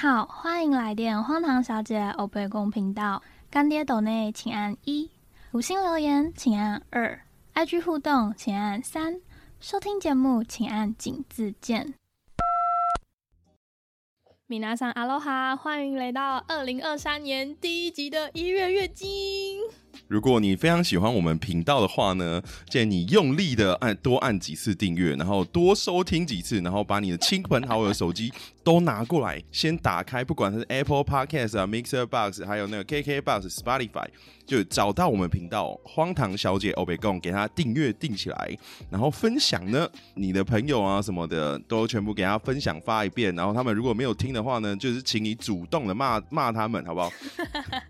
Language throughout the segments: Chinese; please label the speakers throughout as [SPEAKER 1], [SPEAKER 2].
[SPEAKER 1] 好，欢迎来电荒唐小姐欧贝公频道。干爹斗内请按一，五星留言请按二，IG 互动请按三，收听节目请按井字键。米娜桑阿罗哈，欢迎来到二零二三年第一集的一月月经。
[SPEAKER 2] 如果你非常喜欢我们频道的话呢，建议你用力的按多按几次订阅，然后多收听几次，然后把你的亲朋好友的手机都拿过来，先打开，不管是 Apple Podcast 啊、Mixer Box，还有那个 KK Box、Spotify，就找到我们频道“荒唐小姐欧贝贡”，给他订阅订起来，然后分享呢，你的朋友啊什么的都全部给他分享发一遍，然后他们如果没有听的话呢，就是请你主动的骂骂他们，好不好？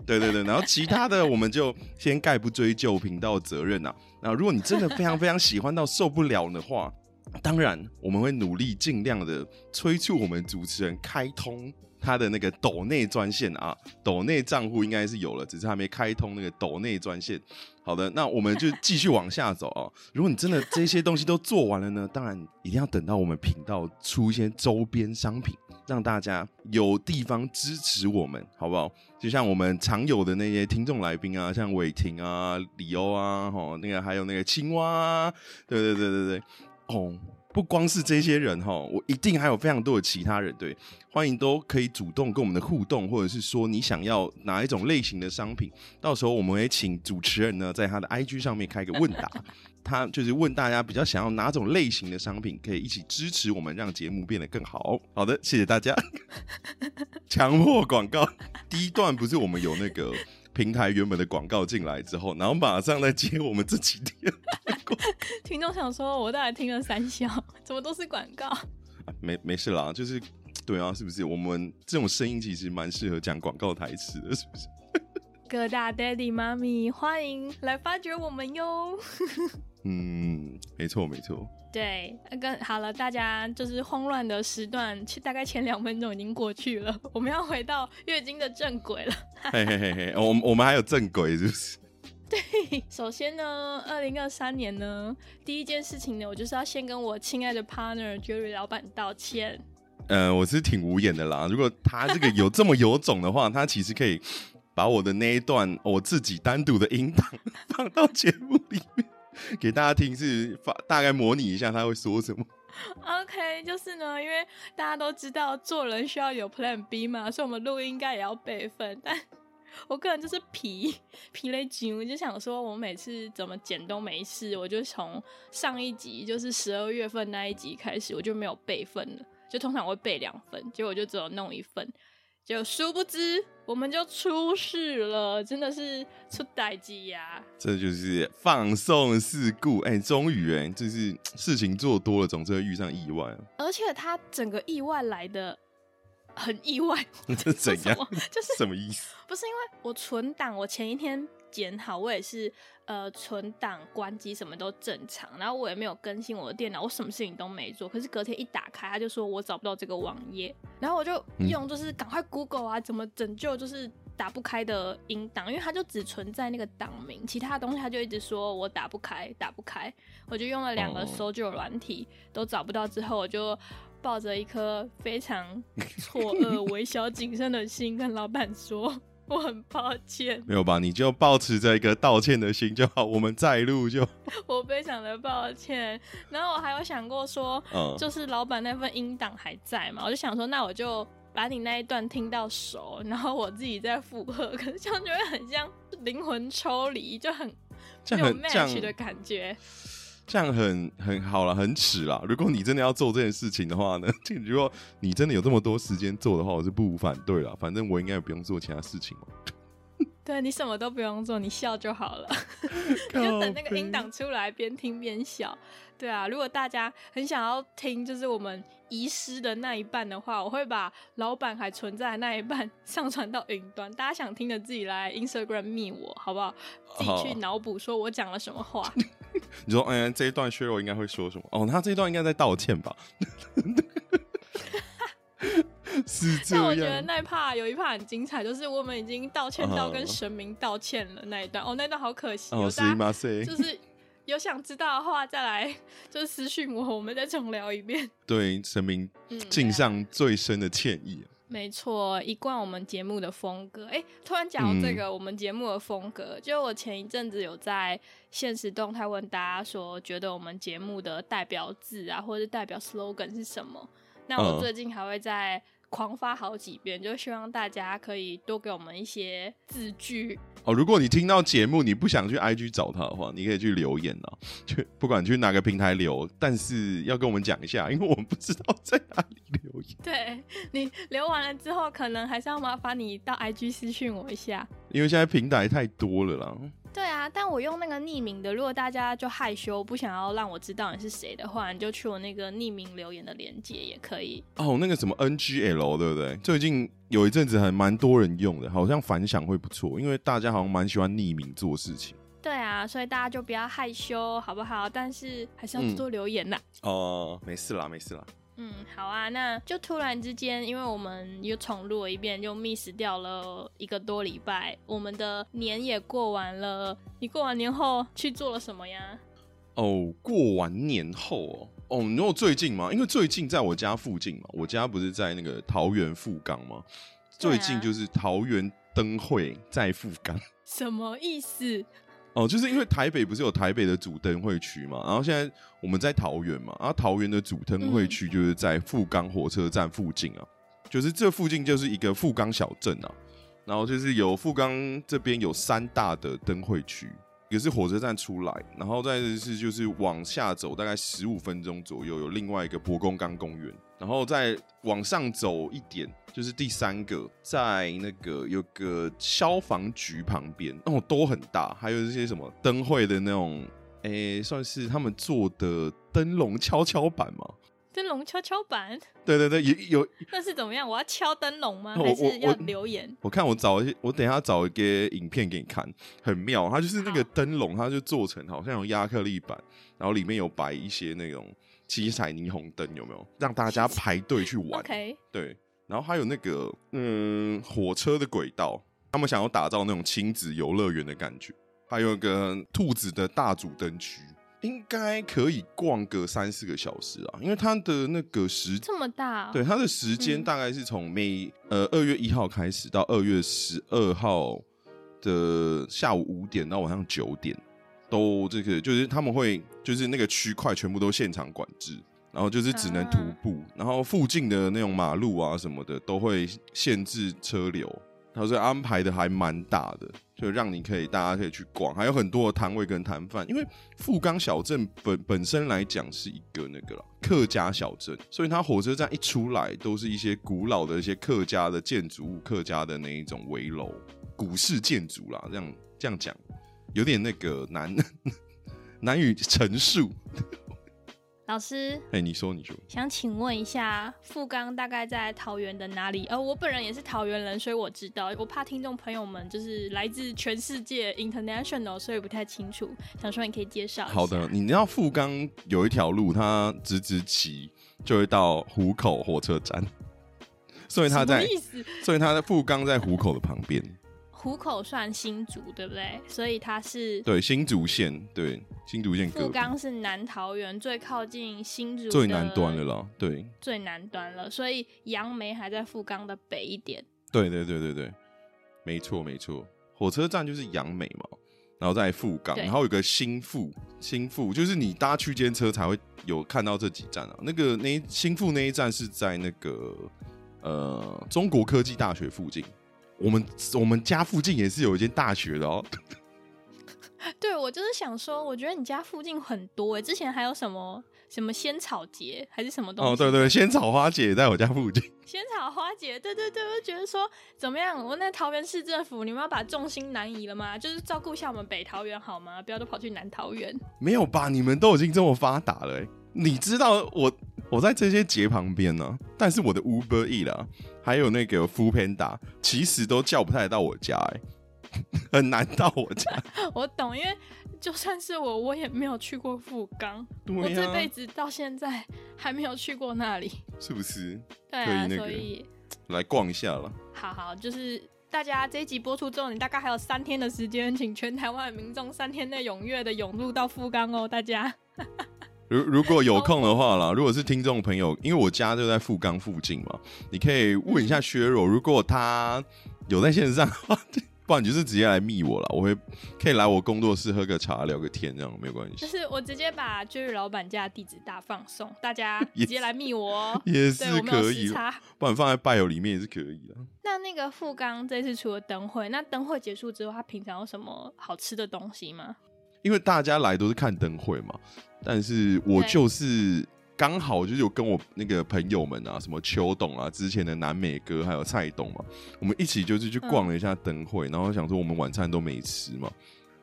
[SPEAKER 2] 对对对，然后其他的我们就先。先概不追究频道责任呐。那如果你真的非常非常喜欢到受不了的话，当然我们会努力尽量的催促我们主持人开通他的那个抖内专线啊，抖内账户应该是有了，只是还没开通那个抖内专线。好的，那我们就继续往下走啊。如果你真的这些东西都做完了呢，当然一定要等到我们频道出一些周边商品，让大家有地方支持我们，好不好？就像我们常有的那些听众来宾啊，像伟霆啊、李欧啊，吼，那个还有那个青蛙，啊，对对对对对，哦。不光是这些人哈，我一定还有非常多的其他人，对，欢迎都可以主动跟我们的互动，或者是说你想要哪一种类型的商品，到时候我们会请主持人呢在他的 IG 上面开个问答，他就是问大家比较想要哪种类型的商品，可以一起支持我们，让节目变得更好。好的，谢谢大家。强迫广告第一段不是我们有那个。平台原本的广告进来之后，然后马上来接我们这几天。
[SPEAKER 1] 听众想说，我大概听了三小，怎么都是广告？
[SPEAKER 2] 没没事啦，就是对啊，是不是？我们这种声音其实蛮适合讲广告台词的，是不是？
[SPEAKER 1] 各大 daddy 妈咪，欢迎来发掘我们哟。
[SPEAKER 2] 嗯，没错没错。
[SPEAKER 1] 对，跟好了，大家就是慌乱的时段，大概前两分钟已经过去了，我们要回到月经的正轨了。嘿嘿
[SPEAKER 2] 嘿嘿，我我们还有正轨，是不是？
[SPEAKER 1] 对，首先呢，二零二三年呢，第一件事情呢，我就是要先跟我亲爱的 partner Jerry 老板道歉。
[SPEAKER 2] 呃，我是挺无言的啦，如果他这个有这么有种的话，他其实可以把我的那一段我自己单独的音档 放到节目里面。给大家听是发大概模拟一下他会说什么。
[SPEAKER 1] OK，就是呢，因为大家都知道做人需要有 Plan B 嘛，所以我们录音应该也要备份。但 我个人就是皮皮雷紧，我就想说，我每次怎么剪都没事，我就从上一集就是十二月份那一集开始，我就没有备份了。就通常会备两份，结果就只有弄一份。就殊不知，我们就出事了，真的是出代机呀！
[SPEAKER 2] 这就是放送事故，哎，终于哎，就是事情做多了，总是会遇上意外。
[SPEAKER 1] 而且他整个意外来的很意外，
[SPEAKER 2] 这怎 样？
[SPEAKER 1] 就是
[SPEAKER 2] 什么意思？
[SPEAKER 1] 不是因为我存档，我前一天。剪好，我也是，呃，存档、关机什么都正常，然后我也没有更新我的电脑，我什么事情都没做。可是隔天一打开，他就说我找不到这个网页，然后我就用就是赶快 Google 啊，怎么拯救就是打不开的音档，因为它就只存在那个档名，其他东西他就一直说我打不开，打不开。我就用了两个搜救软体都找不到，之后我就抱着一颗非常 错愕、微小谨慎的心跟老板说。我很抱歉，
[SPEAKER 2] 没有吧？你就保持着一个道歉的心就好。我们再录就。
[SPEAKER 1] 我非常的抱歉。然后我还有想过说，就是老板那份音档还在嘛？我就想说，那我就把你那一段听到熟，然后我自己再附和。可是这样就会很像灵魂抽离，就很没有 match 的感觉。
[SPEAKER 2] 这样很很好了，很耻了。如果你真的要做这件事情的话呢，如果你真的有这么多时间做的话，我是不无反对了。反正我应该也不用做其他事情嘛。
[SPEAKER 1] 对你什么都不用做，你笑就好了，你就等那个音档出来，边听边笑。对啊，如果大家很想要听，就是我们遗失的那一半的话，我会把老板还存在的那一半上传到云端。大家想听的自己来 Instagram 密我，好不好？自己去脑补，说我讲了什么话。
[SPEAKER 2] 你说，哎，这一段削弱应该会说什么？哦，他这一段应该在道歉吧？是这样。
[SPEAKER 1] 但我觉得那一有一 part 很精彩，就是我们已经道歉到跟神明道歉了那一段。哦，那段好可惜。
[SPEAKER 2] 哦，是吗？是。
[SPEAKER 1] 就是。有想知道的话，再来 就是私讯我，我们再重聊一遍。
[SPEAKER 2] 对神明敬上最深的歉意。
[SPEAKER 1] 没错，一贯我们节目的风格。哎，突然讲到这个，我们节目的风格，就我前一阵子有在现实动态问大家说，觉得我们节目的代表字啊，或者代表 slogan 是什么？那我最近还会在。狂发好几遍，就希望大家可以多给我们一些字句
[SPEAKER 2] 哦。如果你听到节目，你不想去 IG 找他的话，你可以去留言啊，去不管去哪个平台留，但是要跟我们讲一下，因为我们不知道在哪里留言。
[SPEAKER 1] 对你留完了之后，可能还是要麻烦你到 IG 私讯我一下，
[SPEAKER 2] 因为现在平台太多了啦。
[SPEAKER 1] 对啊，但我用那个匿名的，如果大家就害羞不想要让我知道你是谁的话，你就去我那个匿名留言的链接也可以。
[SPEAKER 2] 哦，那个什么 NGL 对不对？最近有一阵子还蛮多人用的，好像反响会不错，因为大家好像蛮喜欢匿名做事情。
[SPEAKER 1] 对啊，所以大家就不要害羞，好不好？但是还是要多多留言呐。
[SPEAKER 2] 哦，没事啦，没事啦。
[SPEAKER 1] 嗯，好啊，那就突然之间，因为我们又重录了一遍，就 miss 掉了一个多礼拜。我们的年也过完了，你过完年后去做了什么呀？
[SPEAKER 2] 哦，过完年后哦，哦，你有最近吗？因为最近在我家附近嘛，我家不是在那个桃园富冈吗？最近就是桃园灯会在富冈，
[SPEAKER 1] 什么意思？
[SPEAKER 2] 哦，就是因为台北不是有台北的主灯会区嘛，然后现在我们在桃园嘛，然后桃园的主灯会区就是在富冈火车站附近啊，就是这附近就是一个富冈小镇啊，然后就是有富冈这边有三大的灯会区，也是火车站出来，然后再是就是往下走大概十五分钟左右有另外一个博公冈公园。然后再往上走一点，就是第三个，在那个有个消防局旁边，哦，都很大，还有这些什么灯会的那种，诶，算是他们做的灯笼跷跷板吗？
[SPEAKER 1] 灯笼跷跷板？
[SPEAKER 2] 对对对，有有。
[SPEAKER 1] 那是怎么样？我要敲灯笼吗？还是要留言？
[SPEAKER 2] 我看我找一些，我等一下找一个影片给你看，很妙。它就是那个灯笼，它就做成好像有亚克力板，然后里面有摆一些那种。七彩霓虹灯有没有让大家排队去玩？对，然后还有那个嗯火车的轨道，他们想要打造那种亲子游乐园的感觉。还有个兔子的大主灯区，应该可以逛个三四个小时啊，因为它的那个时
[SPEAKER 1] 这么大，
[SPEAKER 2] 对它的时间大概是从每呃二月一号开始到二月十二号的下午五点到晚上九点。都这个就是他们会就是那个区块全部都现场管制，然后就是只能徒步，然后附近的那种马路啊什么的都会限制车流，他说安排的还蛮大的，就让你可以大家可以去逛，还有很多的摊位跟摊贩，因为富冈小镇本本身来讲是一个那个了客家小镇，所以它火车站一出来都是一些古老的一些客家的建筑物，客家的那一种围楼，古式建筑啦，这样这样讲。有点那个难难以陈述。
[SPEAKER 1] 老师，
[SPEAKER 2] 哎，你说，你说，
[SPEAKER 1] 想请问一下，富冈大概在桃园的哪里？呃，我本人也是桃园人，所以我知道。我怕听众朋友们就是来自全世界 （international），所以不太清楚。想说你可以介绍。
[SPEAKER 2] 好的，你知道富冈有一条路，它直直骑就会到湖口火车站，所以它在，所以它在富冈在湖口的旁边。
[SPEAKER 1] 湖口算新竹对不对？所以它是
[SPEAKER 2] 对新竹县，对新竹县。
[SPEAKER 1] 富冈是南桃园最靠近新竹
[SPEAKER 2] 最南端的了，对，
[SPEAKER 1] 最南端了。所以杨梅还在富冈的北一点。
[SPEAKER 2] 对对对对对，没错没错。火车站就是杨梅嘛，然后在富冈，然后有个新富，新富就是你搭区间车才会有看到这几站啊。那个那新富那一站是在那个呃中国科技大学附近。我们我们家附近也是有一间大学的哦。
[SPEAKER 1] 对，我就是想说，我觉得你家附近很多哎，之前还有什么什么仙草节还是什么东西？
[SPEAKER 2] 哦，对对，仙草花节在我家附近。
[SPEAKER 1] 仙草花节，对对对，我就觉得说怎么样？我那桃园市政府，你们要把重心南移了吗？就是照顾一下我们北桃园好吗？不要都跑去南桃园。
[SPEAKER 2] 没有吧？你们都已经这么发达了，你知道我我在这些节旁边呢，但是我的 Uber E 啦。还有那个 f o o Panda，其实都叫不太到我家，哎，很难到我家。
[SPEAKER 1] 我懂，因为就算是我，我也没有去过富冈，我这辈子到现在还没有去过那里，
[SPEAKER 2] 是不是？
[SPEAKER 1] 对啊，所以
[SPEAKER 2] 来逛一下了。
[SPEAKER 1] 好好，就是大家这一集播出之后，你大概还有三天的时间，请全台湾的民众三天内踊跃的涌入到富冈哦，大家。
[SPEAKER 2] 如如果有空的话啦，如果是听众朋友，因为我家就在富冈附近嘛，你可以问一下薛若，如果他有在线上的话，不然你就是直接来密我了，我会可以来我工作室喝个茶聊个天，这样没有关系。
[SPEAKER 1] 就是我直接把就是老板家的地址大放送，大家 直接来密我哦。
[SPEAKER 2] 也是可以，不然放在拜友里面也是可以的。
[SPEAKER 1] 那那个富冈这次除了灯会，那灯会结束之后，他平常有什么好吃的东西吗？
[SPEAKER 2] 因为大家来都是看灯会嘛，但是我就是刚好就是有跟我那个朋友们啊，什么邱董啊，之前的南美哥还有蔡董嘛，我们一起就是去逛了一下灯会，然后想说我们晚餐都没吃嘛，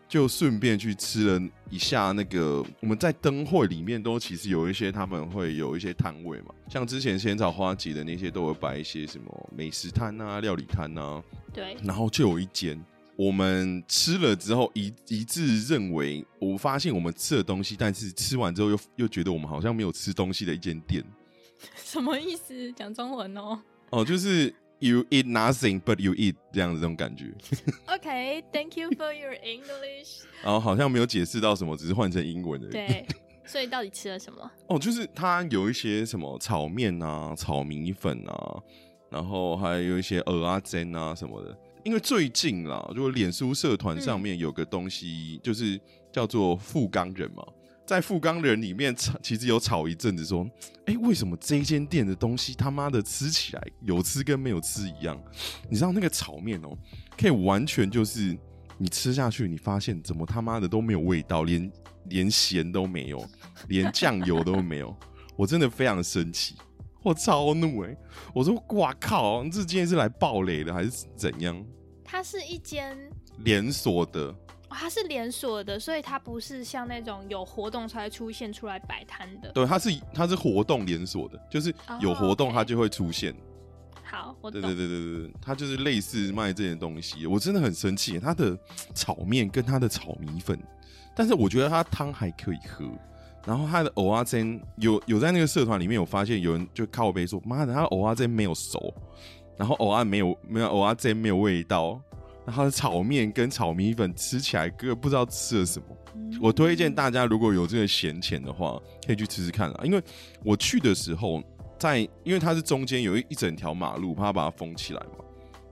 [SPEAKER 2] 就顺便去吃了一下那个我们在灯会里面都其实有一些他们会有一些摊位嘛，像之前仙草花节的那些都有摆一些什么美食摊啊、料理摊啊，
[SPEAKER 1] 对，
[SPEAKER 2] 然后就有一间，我们吃了之后一一致认为，我发现我们吃了东西，但是吃完之后又又觉得我们好像没有吃东西的一间店。
[SPEAKER 1] 什么意思？讲中文哦。
[SPEAKER 2] 哦，就是 you eat nothing but you eat 这样子这种感觉
[SPEAKER 1] ，OK，Thank、you for your English。
[SPEAKER 2] 然 后好像没有解释到什么，只是换成英文的。
[SPEAKER 1] 对，所以到底吃了什么？
[SPEAKER 2] 哦，就是它有一些什么炒面啊、炒米粉啊，然后还有一些鹅啊、煎啊什么的。因为最近啦，如果脸书社团上面有个东西，就是叫做富冈人嘛，在富冈人里面吵，其实有吵一阵子，说，哎、为什么这一间店的东西他妈的吃起来有吃跟没有吃一样？你知道那个炒面哦、可以完全就是你吃下去，你发现怎么他妈的都没有味道，连连咸都没有，连酱油都没有，我真的非常生气，我超怒哎、我说哇靠，这今天是来暴雷的还是怎样？
[SPEAKER 1] 它是一间，
[SPEAKER 2] 连锁的，
[SPEAKER 1] 哦它是连锁的，所以它不是像那种有活动才会出现出来摆摊的。
[SPEAKER 2] 对，它是它是活动连锁的，就是有活动它就会出现。
[SPEAKER 1] 好，我懂。
[SPEAKER 2] 对对对对对对，它就是类似卖这些东西，我真的很生气。它的炒面跟它的炒米粉，但是我觉得它汤还可以喝。然后他的藕阿煎有有在那个社团里面有发现有人就靠背说，妈的，它的藕阿煎没有熟，然后藕阿没有没有藕阿煎没有味道，然后炒面跟炒米粉吃起来根本不知道吃了什么。
[SPEAKER 1] 嗯
[SPEAKER 2] 我推荐大家如果有这个闲钱的话，可以去吃吃看啊。因为我去的时候，在因为它是中间有一一整条马路，怕把它封起来嘛。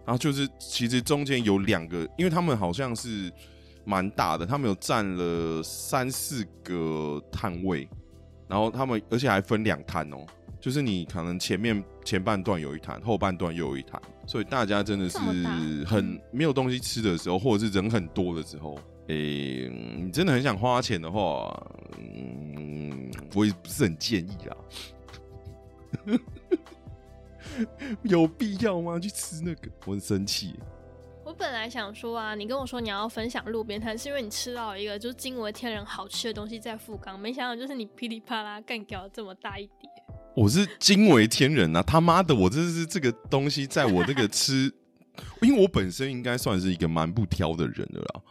[SPEAKER 2] 然后就是其实中间有两个，因为他们好像是蛮大的，他们有占了三四个摊位，然后他们而且还分两摊哦。就是你可能前面前半段有一摊，后半段又有一摊，所以大家真的是很没有东西吃的时候，或者是人很多的时候，诶、你真的很想花钱的话，嗯，我也不是很建议啦。有必要吗？去吃那个，我很生气耶。
[SPEAKER 1] 我本来想说啊，你跟我说你要分享路边摊，是因为你吃到一个就是惊为天人好吃的东西在富冈，没想到就是你噼里啪啦干掉了这么大一碟。
[SPEAKER 2] 我是惊为天人啊！他妈的，我这是这个东西，在我这个吃，因为我本身应该算是一个蛮不挑的人的啦，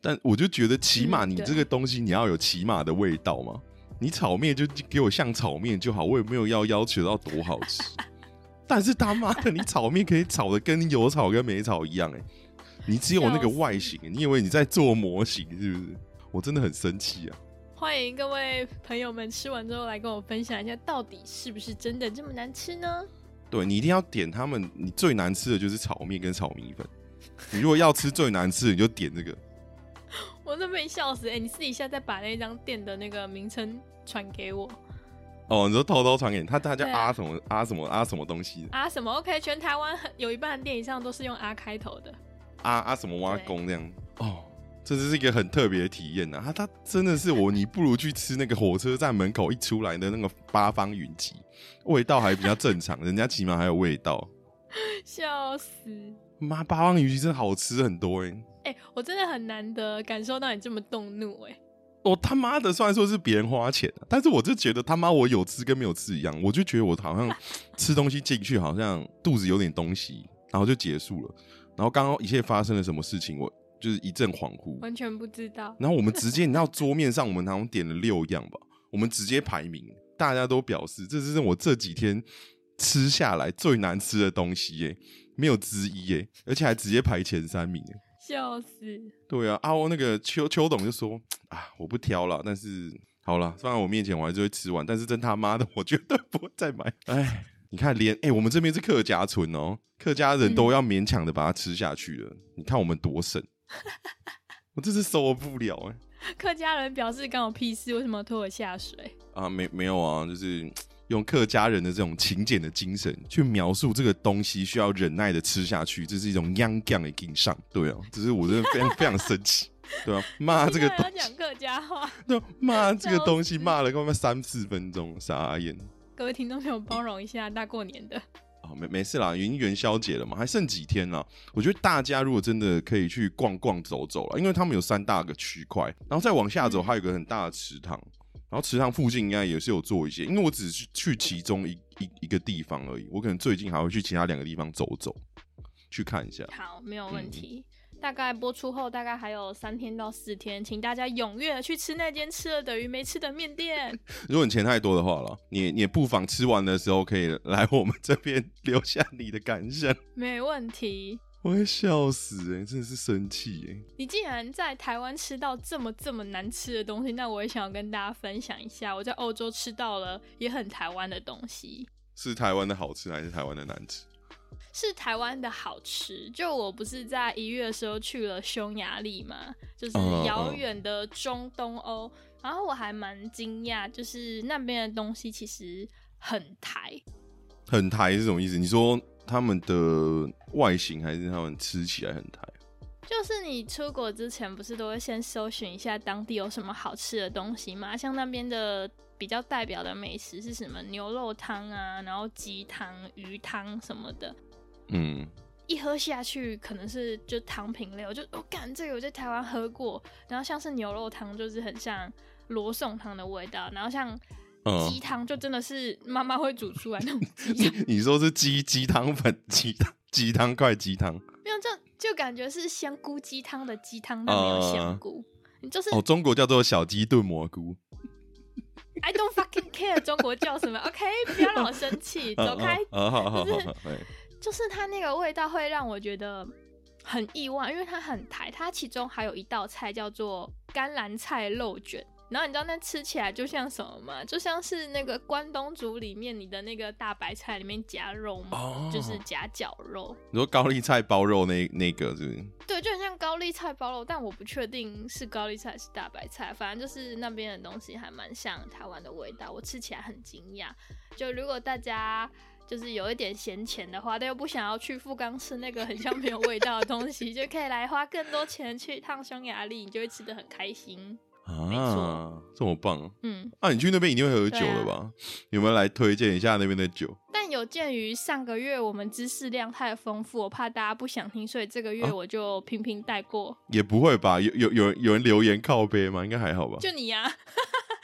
[SPEAKER 2] 但我就觉得起码你这个东西你要有起码的味道嘛。你炒面就给我像炒面就好，我也没有要要求到多好吃。但是他妈的，你炒面可以炒的跟有炒跟没炒一样哎、你只有那个外形，你以为你在做模型是不是？我真的很生气啊！
[SPEAKER 1] 欢迎各位朋友们吃完之后来跟我分享一下，到底是不是真的这么难吃呢？
[SPEAKER 2] 对你一定要点他们，你最难吃的就是炒面跟炒米粉。你如果要吃最难吃的，你就点这个。
[SPEAKER 1] 我都被笑死！哎、你私底下再把那张店的那个名称传给我
[SPEAKER 2] 哦，你说偷偷传给你，他他叫
[SPEAKER 1] 对啊
[SPEAKER 2] 啊什么啊什么啊什么东西
[SPEAKER 1] 啊？什么？OK，全台湾有一半的店以上都是用阿开头的。
[SPEAKER 2] 啊啊什么挖工这样哦，这是一个很特别的体验呐、啊。他他真的是我，你不如去吃那个火车站门口一出来的那个八方云集，味道还比较正常，人家起码还有味道。
[SPEAKER 1] 笑死！
[SPEAKER 2] 妈，八方云集真的好吃很多哎、
[SPEAKER 1] 哎、我真的很难得感受到你这么动怒哎、
[SPEAKER 2] 我他妈的，虽然说是别人花钱、啊，但是我就觉得他妈我有吃跟没有吃一样，我就觉得我好像吃东西进去，好像肚子有点东西，然后就结束了。然后刚刚一切发生了什么事情，我就是一阵恍惚。
[SPEAKER 1] 完全不知道。
[SPEAKER 2] 然后我们直接，你知道桌面上我们好像点了六样吧，我们直接排名，大家都表示这是我这几天吃下来最难吃的东西耶，没有之一耶，而且还直接排前三名耶。
[SPEAKER 1] 笑死！
[SPEAKER 2] 对啊，啊，我那个邱邱董就说啊，我不挑了，但是好了，放在我面前我还是会吃完，但是真他妈的，我绝对不会再买。哎，你看，连哎、我们这边是客家村哦，客家人都要勉强的把它吃下去了。你看我们多省，我真是受不了哎、
[SPEAKER 1] 客家人表示干我屁事，为什么要拖我下水？
[SPEAKER 2] 啊，没没有啊，就是用客家人的这种勤俭的精神去描述这个东西需要忍耐的吃下去，这是一种央降的硬上。对啊，只是我真的非常非常生气。对啊，骂 这个
[SPEAKER 1] 现在
[SPEAKER 2] 东西，
[SPEAKER 1] 讲客家话，
[SPEAKER 2] 对啊，骂这个
[SPEAKER 1] 笑
[SPEAKER 2] 东西
[SPEAKER 1] 死
[SPEAKER 2] 骂了他妈三四分钟，傻眼。
[SPEAKER 1] 各位听众朋友包容一下，大过年的。
[SPEAKER 2] 哦，没没事啦，已经元宵节了嘛，还剩几天啦。我觉得大家如果真的可以去逛逛走走了，因为他们有三大个区块，然后再往下走，
[SPEAKER 1] 嗯
[SPEAKER 2] 还有一个很大的池塘，然后池塘附近应该也是有做一些，因为我只是去其中一一一个地方而已，我可能最近还会去其他两个地方走走，去看一下。
[SPEAKER 1] 好，没有
[SPEAKER 2] 嗯
[SPEAKER 1] 问题。大概播出后大概还有三天到四天，请大家踊跃地去吃那间吃了等于没吃的面店。
[SPEAKER 2] 如果你钱太多的话了，你你也不妨吃完的时候可以来我们这边留下你的感想。
[SPEAKER 1] 没问题。
[SPEAKER 2] 我会笑死哎、真的是生气哎、
[SPEAKER 1] 你既然在台湾吃到这么这么难吃的东西，那我也想要跟大家分享一下，我在欧洲吃到了也很台湾的东西。
[SPEAKER 2] 是台湾的好吃还是台湾的难吃？
[SPEAKER 1] 是台湾的好吃。就我不是在一月的时候去了匈牙利嘛，就是
[SPEAKER 2] 嗯
[SPEAKER 1] 遥远的中东欧，然后我还蛮惊讶，就是那边的东西其实很台。
[SPEAKER 2] 很台是什么意思？你说他们的外形还是他们吃起来很台？
[SPEAKER 1] 就是你出国之前不是都会先搜寻一下当地有什么好吃的东西吗？像那边的比较代表的美食是什么牛肉汤啊，然后鸡汤、鱼汤什么的。
[SPEAKER 2] 嗯，
[SPEAKER 1] 一喝下去可能是就糖品类，我就我感、这个我在台湾喝过，然后像是牛肉汤就是很像罗宋汤的味道，然后像
[SPEAKER 2] 嗯
[SPEAKER 1] 鸡汤就真的是妈妈会煮出来那种 鸡汤，
[SPEAKER 2] 你说是鸡鸡汤粉、鸡汤、鸡汤块、鸡汤
[SPEAKER 1] 没有就就感觉是香菇鸡汤的鸡汤，但没有香菇。你就是
[SPEAKER 2] 哦，中国叫做小鸡炖蘑菇。
[SPEAKER 1] I don't fucking care 中国叫什么，OK，不要让我生气，走开。
[SPEAKER 2] 啊，好好好
[SPEAKER 1] 就是它那个味道会让我觉得很意外，因为它很台。它其中还有一道菜叫做甘蓝菜肉卷，然后你知道那吃起来就像什么吗？就像是那个关东煮里面你的那个大白菜里面夹肉嘛，
[SPEAKER 2] 哦
[SPEAKER 1] 就是夹绞肉。
[SPEAKER 2] 你说高丽菜包肉那那个是？
[SPEAKER 1] 对，就很像高丽菜包肉，但我不确定是高丽菜还是大白菜，反正就是那边的东西还蛮像台湾的味道，我吃起来很惊讶。就如果大家就是有一点闲钱的话，但又不想要去富冈吃那个很像没有味道的东西，就可以来花更多钱去一趟匈牙利，你就会吃的很开心。没
[SPEAKER 2] 啊
[SPEAKER 1] 错，
[SPEAKER 2] 这么棒！
[SPEAKER 1] 嗯，
[SPEAKER 2] 啊，你去那边一定会喝酒了吧？有没有来推荐一下那边的酒？
[SPEAKER 1] 但有鉴于上个月我们知识量太丰富，我怕大家不想听，所以这个月
[SPEAKER 2] 啊
[SPEAKER 1] 我就频频带过。
[SPEAKER 2] 也不会吧？有有有有人留言靠背吗？应该还好吧？
[SPEAKER 1] 就你呀、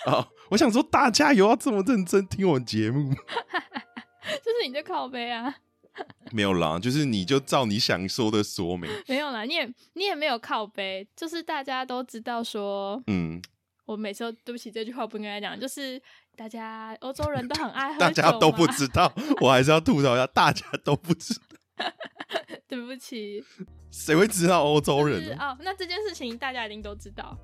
[SPEAKER 2] 啊，我想说，大家有要这么认真听我们节目吗？
[SPEAKER 1] 就是你的靠背啊。
[SPEAKER 2] 没有啦，就是你就照你想说的说明。
[SPEAKER 1] 没有啦，你也你也没有靠背，就是大家都知道说，
[SPEAKER 2] 嗯，
[SPEAKER 1] 我每次都对不起这句话不应该讲，就是大家欧洲人都很爱喝
[SPEAKER 2] 大家都不知道，我还是要吐槽一下，大家都不知道，
[SPEAKER 1] 对不起，
[SPEAKER 2] 谁会知道欧洲
[SPEAKER 1] 就是
[SPEAKER 2] 人呢？
[SPEAKER 1] 哦，那这件事情大家一定都知道，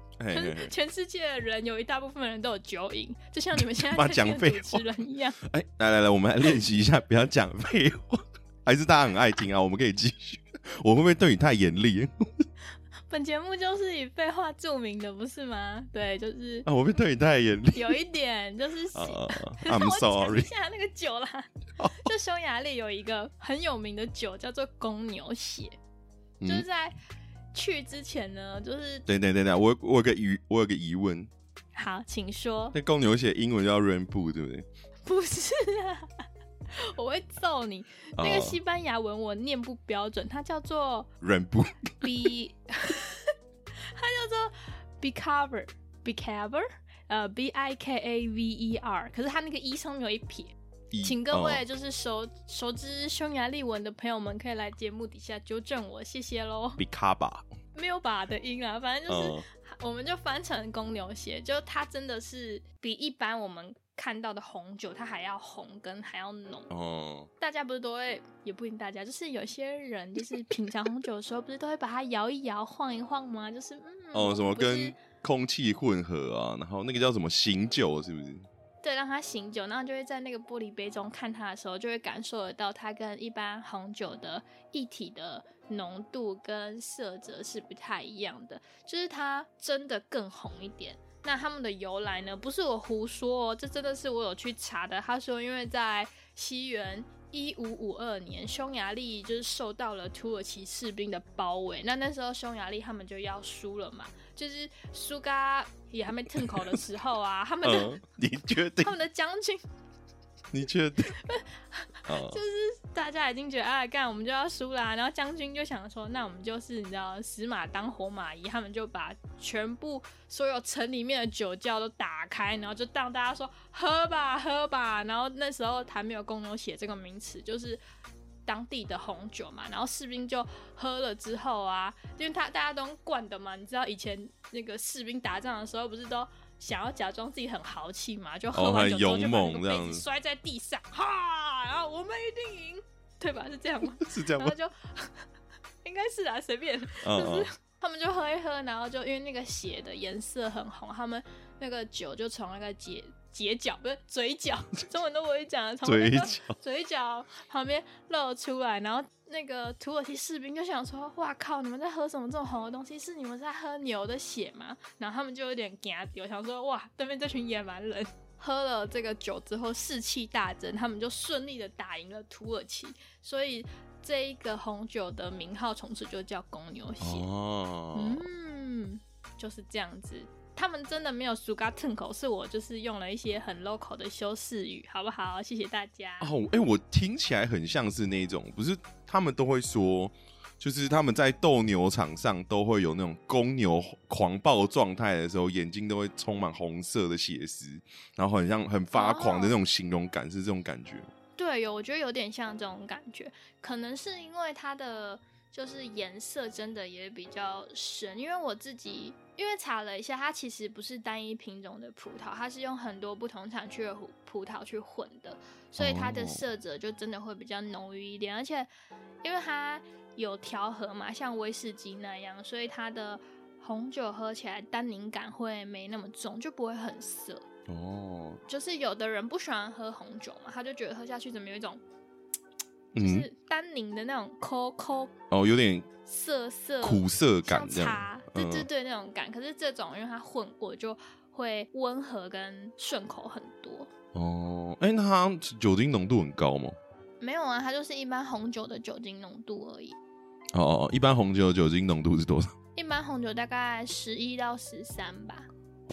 [SPEAKER 1] 全世界的人有一大部分人都有酒瘾，就像你们现在
[SPEAKER 2] 讲废
[SPEAKER 1] 主持人一样。
[SPEAKER 2] 哎，来来来，我们来练习一下，不要讲废话。还是大家很爱听啊，我们可以继续。我会不会对你太严厉
[SPEAKER 1] 本节目就是以废话著名的，不是吗？对，就是
[SPEAKER 2] 啊？我会不会对你太严厉
[SPEAKER 1] 有一点，就是
[SPEAKER 2] ？I'm sorry。
[SPEAKER 1] 下那个酒啦。就匈牙利有一个很有名的酒叫做公牛血，就是
[SPEAKER 2] 嗯，
[SPEAKER 1] 在去之前呢，就是
[SPEAKER 2] 等等等等，我我有个疑，我有个疑问，
[SPEAKER 1] 好，请说，
[SPEAKER 2] 那公牛写英文叫 rainbow 对不对？
[SPEAKER 1] 不是啊，我会揍你。那个
[SPEAKER 2] 哦
[SPEAKER 1] 西班牙文我念不标准，它叫做
[SPEAKER 2] rainbow
[SPEAKER 1] b，它叫做 b cover b cover，呃 b i k a v e r，可是它那个 e 上面有一撇，
[SPEAKER 2] 一
[SPEAKER 1] 请各位
[SPEAKER 2] 哦
[SPEAKER 1] 就是熟熟知匈牙利文的朋友们可以来节目底下纠正我，谢谢喽。
[SPEAKER 2] Bicaba
[SPEAKER 1] 没有把的音啊，反正就是、
[SPEAKER 2] 哦
[SPEAKER 1] 我们就翻成公牛血，就它真的是比一般我们看到的红酒它还要红跟还要浓。
[SPEAKER 2] 哦，
[SPEAKER 1] 大家不是都会，也不一定大家，就是有些人就是品尝红酒的时候，不是都会把它摇一摇、晃一晃吗？就是嗯，
[SPEAKER 2] 哦，什么跟空气混合啊，然后那个叫什么醒酒，是不是？
[SPEAKER 1] 对，让它醒酒，然后就会在那个玻璃杯中看它的时候，就会感受得到它跟一般红酒的液体的浓度跟色泽是不太一样的，就是它真的更红一点。那他们的由来呢？不是我胡说哦，这真的是我有去查的。他说，因为在西元一五五二年，匈牙利就是受到了土耳其士兵的包围，那那时候匈牙利他们就要输了嘛，就是苏嘎也还没吞口的时候啊，他们的、
[SPEAKER 2] 嗯，你确定
[SPEAKER 1] 他？们的将军
[SPEAKER 2] 你确定？哦，
[SPEAKER 1] 就是大家已经觉得啊，干我们就要输啦，然后将军就想说，那我们就是你知道死马当活马医，他们就把全部所有城里面的酒窖都打开，然后就让大家说喝吧喝吧，然后那时候还没有公牛血这个名词，就是。当地的红酒嘛，然后士兵就喝了之后啊，因为他大家都用灌的嘛，你知道以前那个士兵打仗的时候不是都想要假装自己很豪气嘛，就喝完酒之后就
[SPEAKER 2] 勇
[SPEAKER 1] 把那个杯
[SPEAKER 2] 猛这样子
[SPEAKER 1] 子摔在地上，哈，然后我们一定赢，对吧？是这样吗？
[SPEAKER 2] 是这样吗
[SPEAKER 1] 然后？就 应该是啊，随便，就是他们就喝一喝，然后就因为那个血的颜色很红，他们那个酒就从那个结结角不是嘴角，中文都不会讲，从那个
[SPEAKER 2] 嘴角
[SPEAKER 1] 嘴角旁边露出来，然后那个土耳其士兵就想说：“哇靠，你们在喝什么这种红的东西？是你们在喝牛的血吗？”然后他们就有点惊丢，想说：“哇，对面这群野蛮人。”喝了这个酒之后士气大增，他们就顺利的打赢了土耳其，所以这一个红酒的名号从此就叫公牛血。
[SPEAKER 2] 哦，
[SPEAKER 1] 嗯，就是这样子。他们真的没有苏嘎吞口，是我就是用了一些很 local 的修饰语，好不好？谢谢大家。
[SPEAKER 2] 哦，哎、我听起来很像是那种，不是他们都会说，就是他们在斗牛场上都会有那种公牛狂暴状态的时候，眼睛都会充满红色的血丝，然后很像很发狂的那种形容感，是这种感觉吗。
[SPEAKER 1] 对，有，我觉得有点像这种感觉，可能是因为它的就是颜色真的也比较深，因为我自己因为查了一下，它其实不是单一品种的葡萄，它是用很多不同产区的葡葡萄去混的，所以它的
[SPEAKER 2] 哦。
[SPEAKER 1] 色泽就真的会比较浓郁一点，而且因为它有调和嘛，像威士忌那样，所以它的红酒喝起来单宁感会没那么重，就不会很涩。
[SPEAKER 2] 哦，
[SPEAKER 1] 就是有的人不喜欢喝红酒嘛，他就觉得喝下去怎么有一种是单宁的那种抠抠
[SPEAKER 2] 哦，有点
[SPEAKER 1] 涩涩
[SPEAKER 2] 苦涩感
[SPEAKER 1] 像
[SPEAKER 2] 这样
[SPEAKER 1] 茶，，对对
[SPEAKER 2] 嗯，
[SPEAKER 1] 对那种感。可是这种因为它混过，就会温和跟顺口很多。
[SPEAKER 2] 哦，哎、那它酒精浓度很高吗？
[SPEAKER 1] 没有啊，它就是一般红酒的酒精浓度而已。
[SPEAKER 2] 哦哦，哦一般红酒的酒精浓度是多少？
[SPEAKER 1] 一般红酒大概十一到十三吧，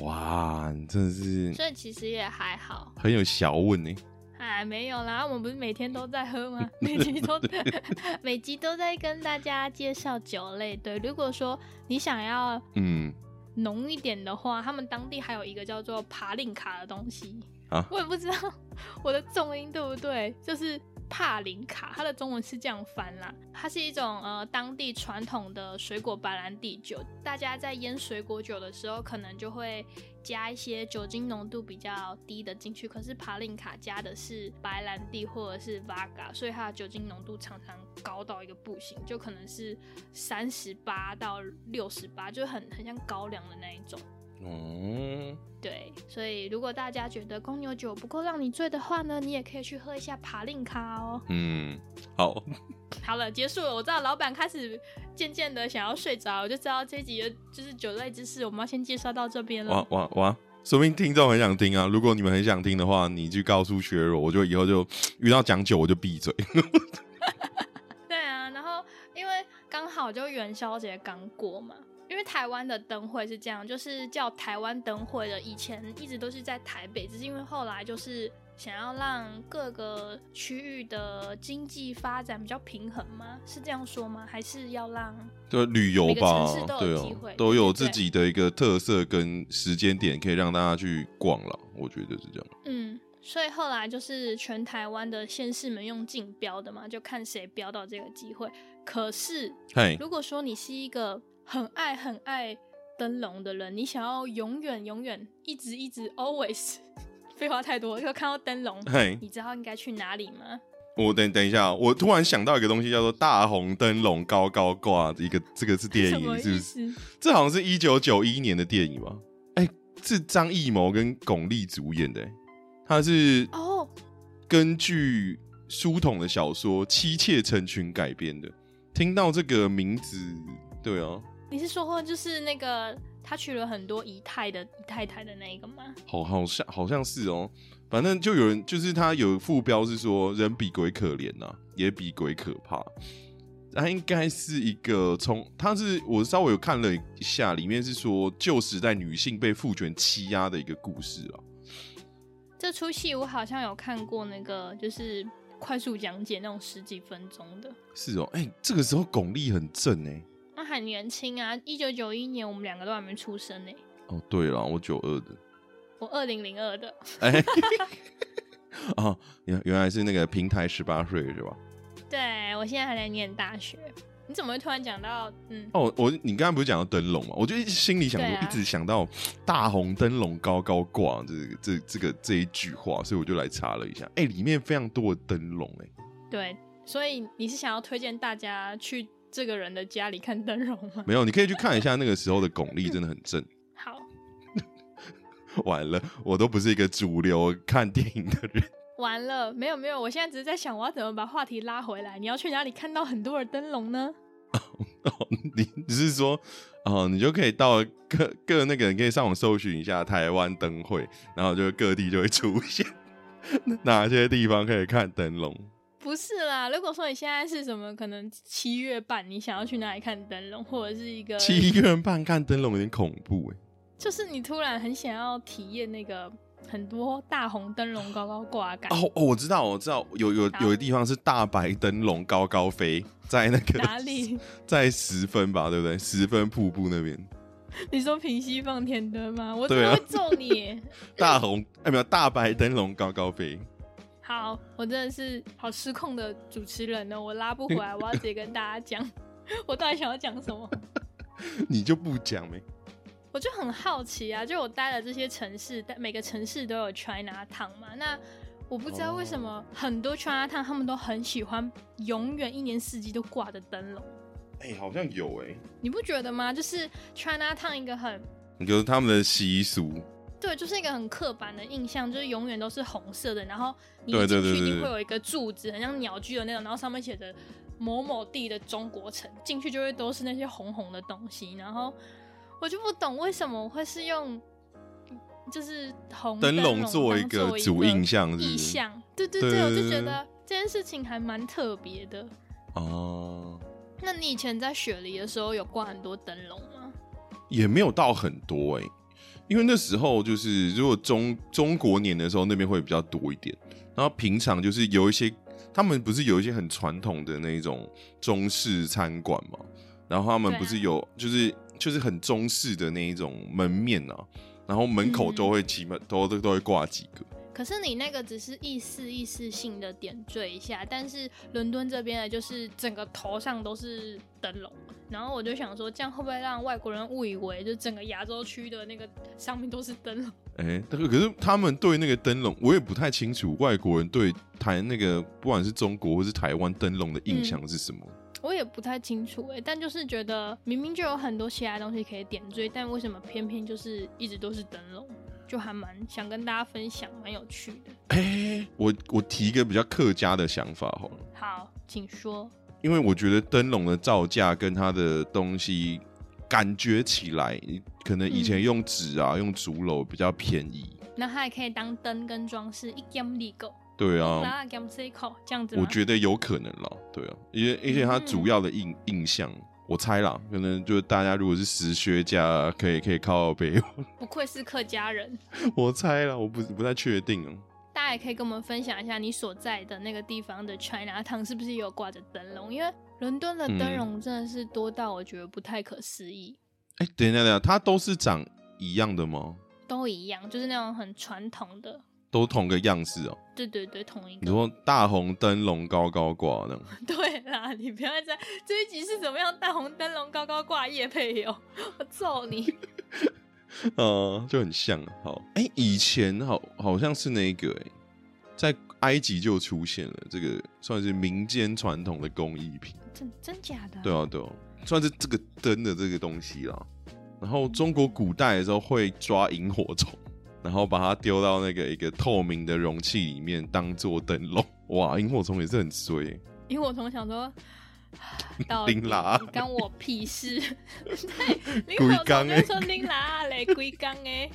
[SPEAKER 2] 哇，你真的是
[SPEAKER 1] 所以其实也还好。
[SPEAKER 2] 很有小问呢。
[SPEAKER 1] 哎，没有啦，我们不是每天都在喝吗？每集都 每集都在跟大家介绍酒类。对，如果说你想要
[SPEAKER 2] 嗯，
[SPEAKER 1] 浓一点的话，他们当地还有一个叫做爬令卡的东西
[SPEAKER 2] 啊
[SPEAKER 1] 我也不知道 我的重音对不对，就是帕林卡，它的中文是这样翻啦。它是一种呃当地传统的水果白兰地酒，大家在腌水果酒的时候，可能就会加一些酒精浓度比较低的进去。可是帕林卡加的是白兰地或者是 Vaga，所以它的酒精浓度常常高到一个不行，就可能是三十八到六十八，就很很像高粱的那一种。
[SPEAKER 2] 哦，
[SPEAKER 1] 对，所以如果大家觉得公牛酒不够让你醉的话呢，你也可以去喝一下帕令卡哦。
[SPEAKER 2] 嗯，好，
[SPEAKER 1] 好了，结束了。我知道老板开始渐渐的想要睡着，我就知道这一集的就是酒类知识，我们要先介绍到这边
[SPEAKER 2] 哇
[SPEAKER 1] 了。
[SPEAKER 2] 哇哇！说明听众很想听啊！如果你们很想听的话，你去告诉削弱，我就以后就遇到讲酒我就闭嘴。
[SPEAKER 1] 对啊，然后因为刚好就元宵节刚过嘛，因为台湾的灯会是这样，就是叫台湾灯会的，以前一直都是在台北，只是因为后来就是想要让各个区域的经济发展比较平衡吗？是这样说吗？还是要让
[SPEAKER 2] 对旅游吧对
[SPEAKER 1] 机会
[SPEAKER 2] 哦，都有自己的一个特色跟时间点，可以让大家去逛了。我觉得是这样。
[SPEAKER 1] 嗯？所以后来就是全台湾的县市们用竞标的嘛，就看谁标到这个机会。可是
[SPEAKER 2] 嘿，
[SPEAKER 1] 如果说你是一个很爱很爱灯笼的人，你想要永远永远一直一直 always，废话太多，又看到灯笼，
[SPEAKER 2] 嘿，
[SPEAKER 1] 你知道应该去哪里吗？
[SPEAKER 2] 我等等一下，我突然想到一个东西，叫做“大红灯笼高高挂”，一个这个是电影，是不是？这好像是一九九一年的电影吧？哎、是张艺谋跟巩俐主演的、欸，他是
[SPEAKER 1] 哦，
[SPEAKER 2] 根据书童的小说《妻妾成群》改编的。听到这个名字，对啊，
[SPEAKER 1] 你是说就是那个他娶了很多姨太的姨太太的那一个吗？
[SPEAKER 2] 好好像好像是哦。反正就有人，就是他有副标是说“人比鬼可怜呐、也比鬼可怕”。他应该是一个从，他是我稍微有看了一下，里面是说旧时代女性被父权欺压的一个故事啊。
[SPEAKER 1] 这出戏我好像有看过，那个就是快速讲解那种十几分钟的。
[SPEAKER 2] 是哦，哎、这个时候巩俐很正哎、
[SPEAKER 1] 那很年轻啊，一九九一年我们两个都还没出生呢、
[SPEAKER 2] 哦，对了，我九二的，
[SPEAKER 1] 我二零零二的，
[SPEAKER 2] 哎、哦，原原来是那个平台十八岁是吧？
[SPEAKER 1] 对我现在还在念大学。你怎么会突然讲到嗯？
[SPEAKER 2] 哦，我你刚刚不是讲到灯笼嘛？我就一直心里想说，
[SPEAKER 1] 啊
[SPEAKER 2] 一直想到大红灯笼高高挂这个这这个这一句话，所以我就来查了一下。哎、里面非常多的灯笼，哎，
[SPEAKER 1] 对，所以你是想要推荐大家去这个人的家里看灯笼吗？
[SPEAKER 2] 没有，你可以去看一下那个时候的巩俐，真的很正。
[SPEAKER 1] 好，
[SPEAKER 2] 完了，我都不是一个主流看电影的人。
[SPEAKER 1] 完了，没有没有，我现在只是在想我要怎么把话题拉回来。你要去哪里看到很多的灯笼呢？
[SPEAKER 2] 哦，你只是说，哦，你就可以到各各那个人可以上网搜寻一下台湾灯会，然后就各地就会出现 哪些地方可以看灯笼。
[SPEAKER 1] 不是啦，如果说你现在是什么，可能七月半，你想要去哪里看灯笼，或者是一个
[SPEAKER 2] 七月半看灯笼有点恐怖哎。
[SPEAKER 1] 就是你突然很想要体验那个很多大红灯笼高高挂。
[SPEAKER 2] 哦哦，我知道，我知道，有有有的地方是大白灯笼高高飞，在那个
[SPEAKER 1] 哪里？
[SPEAKER 2] 在十分吧，对不对？十分瀑布那边，
[SPEAKER 1] 你说平西放天灯吗？我真
[SPEAKER 2] 对啊
[SPEAKER 1] 的会揍你耶！
[SPEAKER 2] 大红哎没有大白灯笼高高飞。
[SPEAKER 1] 好，我真的是好失控的主持人呢，我拉不回来，我要直接跟大家讲，我到底想要讲什么？
[SPEAKER 2] 你就不讲没？
[SPEAKER 1] 我就很好奇啊，就我待的这些城市，但每个城市都有 China Town 嘛，那我不知道为什么很多 China Town 他们都很喜欢永远一年四季都挂着灯笼，
[SPEAKER 2] 哎、好像有哎、
[SPEAKER 1] 你不觉得吗？就是 China Town 一个很
[SPEAKER 2] 就是他们的习俗。
[SPEAKER 1] 对，就是一个很刻板的印象，就是永远都是红色的，然后你进去一定会有一个柱子，很像鸟居的那种，然后上面写着某某地的中国城，进去就会都是那些红红的东西，然后我就不懂为什么会是用就是红
[SPEAKER 2] 灯笼
[SPEAKER 1] 笼
[SPEAKER 2] 做一
[SPEAKER 1] 当
[SPEAKER 2] 个主印象
[SPEAKER 1] 意象，对对
[SPEAKER 2] 对
[SPEAKER 1] 对，我就觉得这件事情还蛮特别的。
[SPEAKER 2] 哦，
[SPEAKER 1] 那你以前在雪梨的时候有挂很多灯笼吗？
[SPEAKER 2] 也没有到很多哎、因为那时候就是如果中中国年的时候，那边会比较多一点。然后平常就是有一些，他们不是有一些很传统的那种中式餐馆嘛，然后他们不是有就是就是很中式的那一种门面啊，然后门口
[SPEAKER 1] 嗯
[SPEAKER 2] 都会起码都都都会挂几个。
[SPEAKER 1] 可是你那个只是意思意识性的点缀一下，但是伦敦这边的就是整个头上都是灯笼，然后我就想说，这样会不会让外国人误以为就整个亚洲区的那个上面都是灯笼？
[SPEAKER 2] 哎、可是他们对那个灯笼，我也不太清楚外国人对台那个不管是中国或是台湾灯笼的印象是什么。
[SPEAKER 1] 我也不太清楚哎、但就是觉得明明就有很多其他东西可以点缀，但为什么偏偏就是一直都是灯笼？就还蛮想跟大家分享，蛮有趣的。
[SPEAKER 2] 哎、我我提一个比较客家的想法好了。
[SPEAKER 1] 好，请说。
[SPEAKER 2] 因为我觉得灯笼的造价跟它的东西感觉起来，可能以前
[SPEAKER 1] 嗯
[SPEAKER 2] 用纸啊、用竹篓比较便宜。
[SPEAKER 1] 那它也可以当灯跟装饰，一 gam 立够，
[SPEAKER 2] 对啊，
[SPEAKER 1] 拿 gam C 口这样子。
[SPEAKER 2] 我觉得有可能了。对啊，因为而且它主要的印印象，我猜啦，可能就是大家如果是实学家，可以可以靠北。
[SPEAKER 1] 不愧是客家人。
[SPEAKER 2] 我猜啦，我不不太确定哦。
[SPEAKER 1] 大家也可以跟我们分享一下你所在的那个地方的 China Town 是不是也有挂着灯笼？因为伦敦的灯笼真的是多到我觉得不太可思议，
[SPEAKER 2] 哎、等一下，等一下，它都是长一样的吗？
[SPEAKER 1] 都一样，就是那种很传统的。
[SPEAKER 2] 都同个样式哦、
[SPEAKER 1] 对对对，同一个你。
[SPEAKER 2] 说大红灯笼高高挂那种，
[SPEAKER 1] 对啦，你不要再这一集是怎么样大红灯笼高高挂叶配有，我揍你！
[SPEAKER 2] 呃，就很像。好，哎、以前好好像是那个哎、在埃及就出现了，这个算是民间传统的工艺品。
[SPEAKER 1] 真真假的？
[SPEAKER 2] 对啊，对啊，算是这个灯的这个东西啦。然后中国古代的时候会抓萤火虫，然后把它丢到那个一个透明的容器里面当做灯笼。哇，萤火虫也是很衰。
[SPEAKER 1] 萤火虫想说，到
[SPEAKER 2] 丁啦
[SPEAKER 1] 干我屁事。萤火虫就说丁啦嘞，龟缸哎，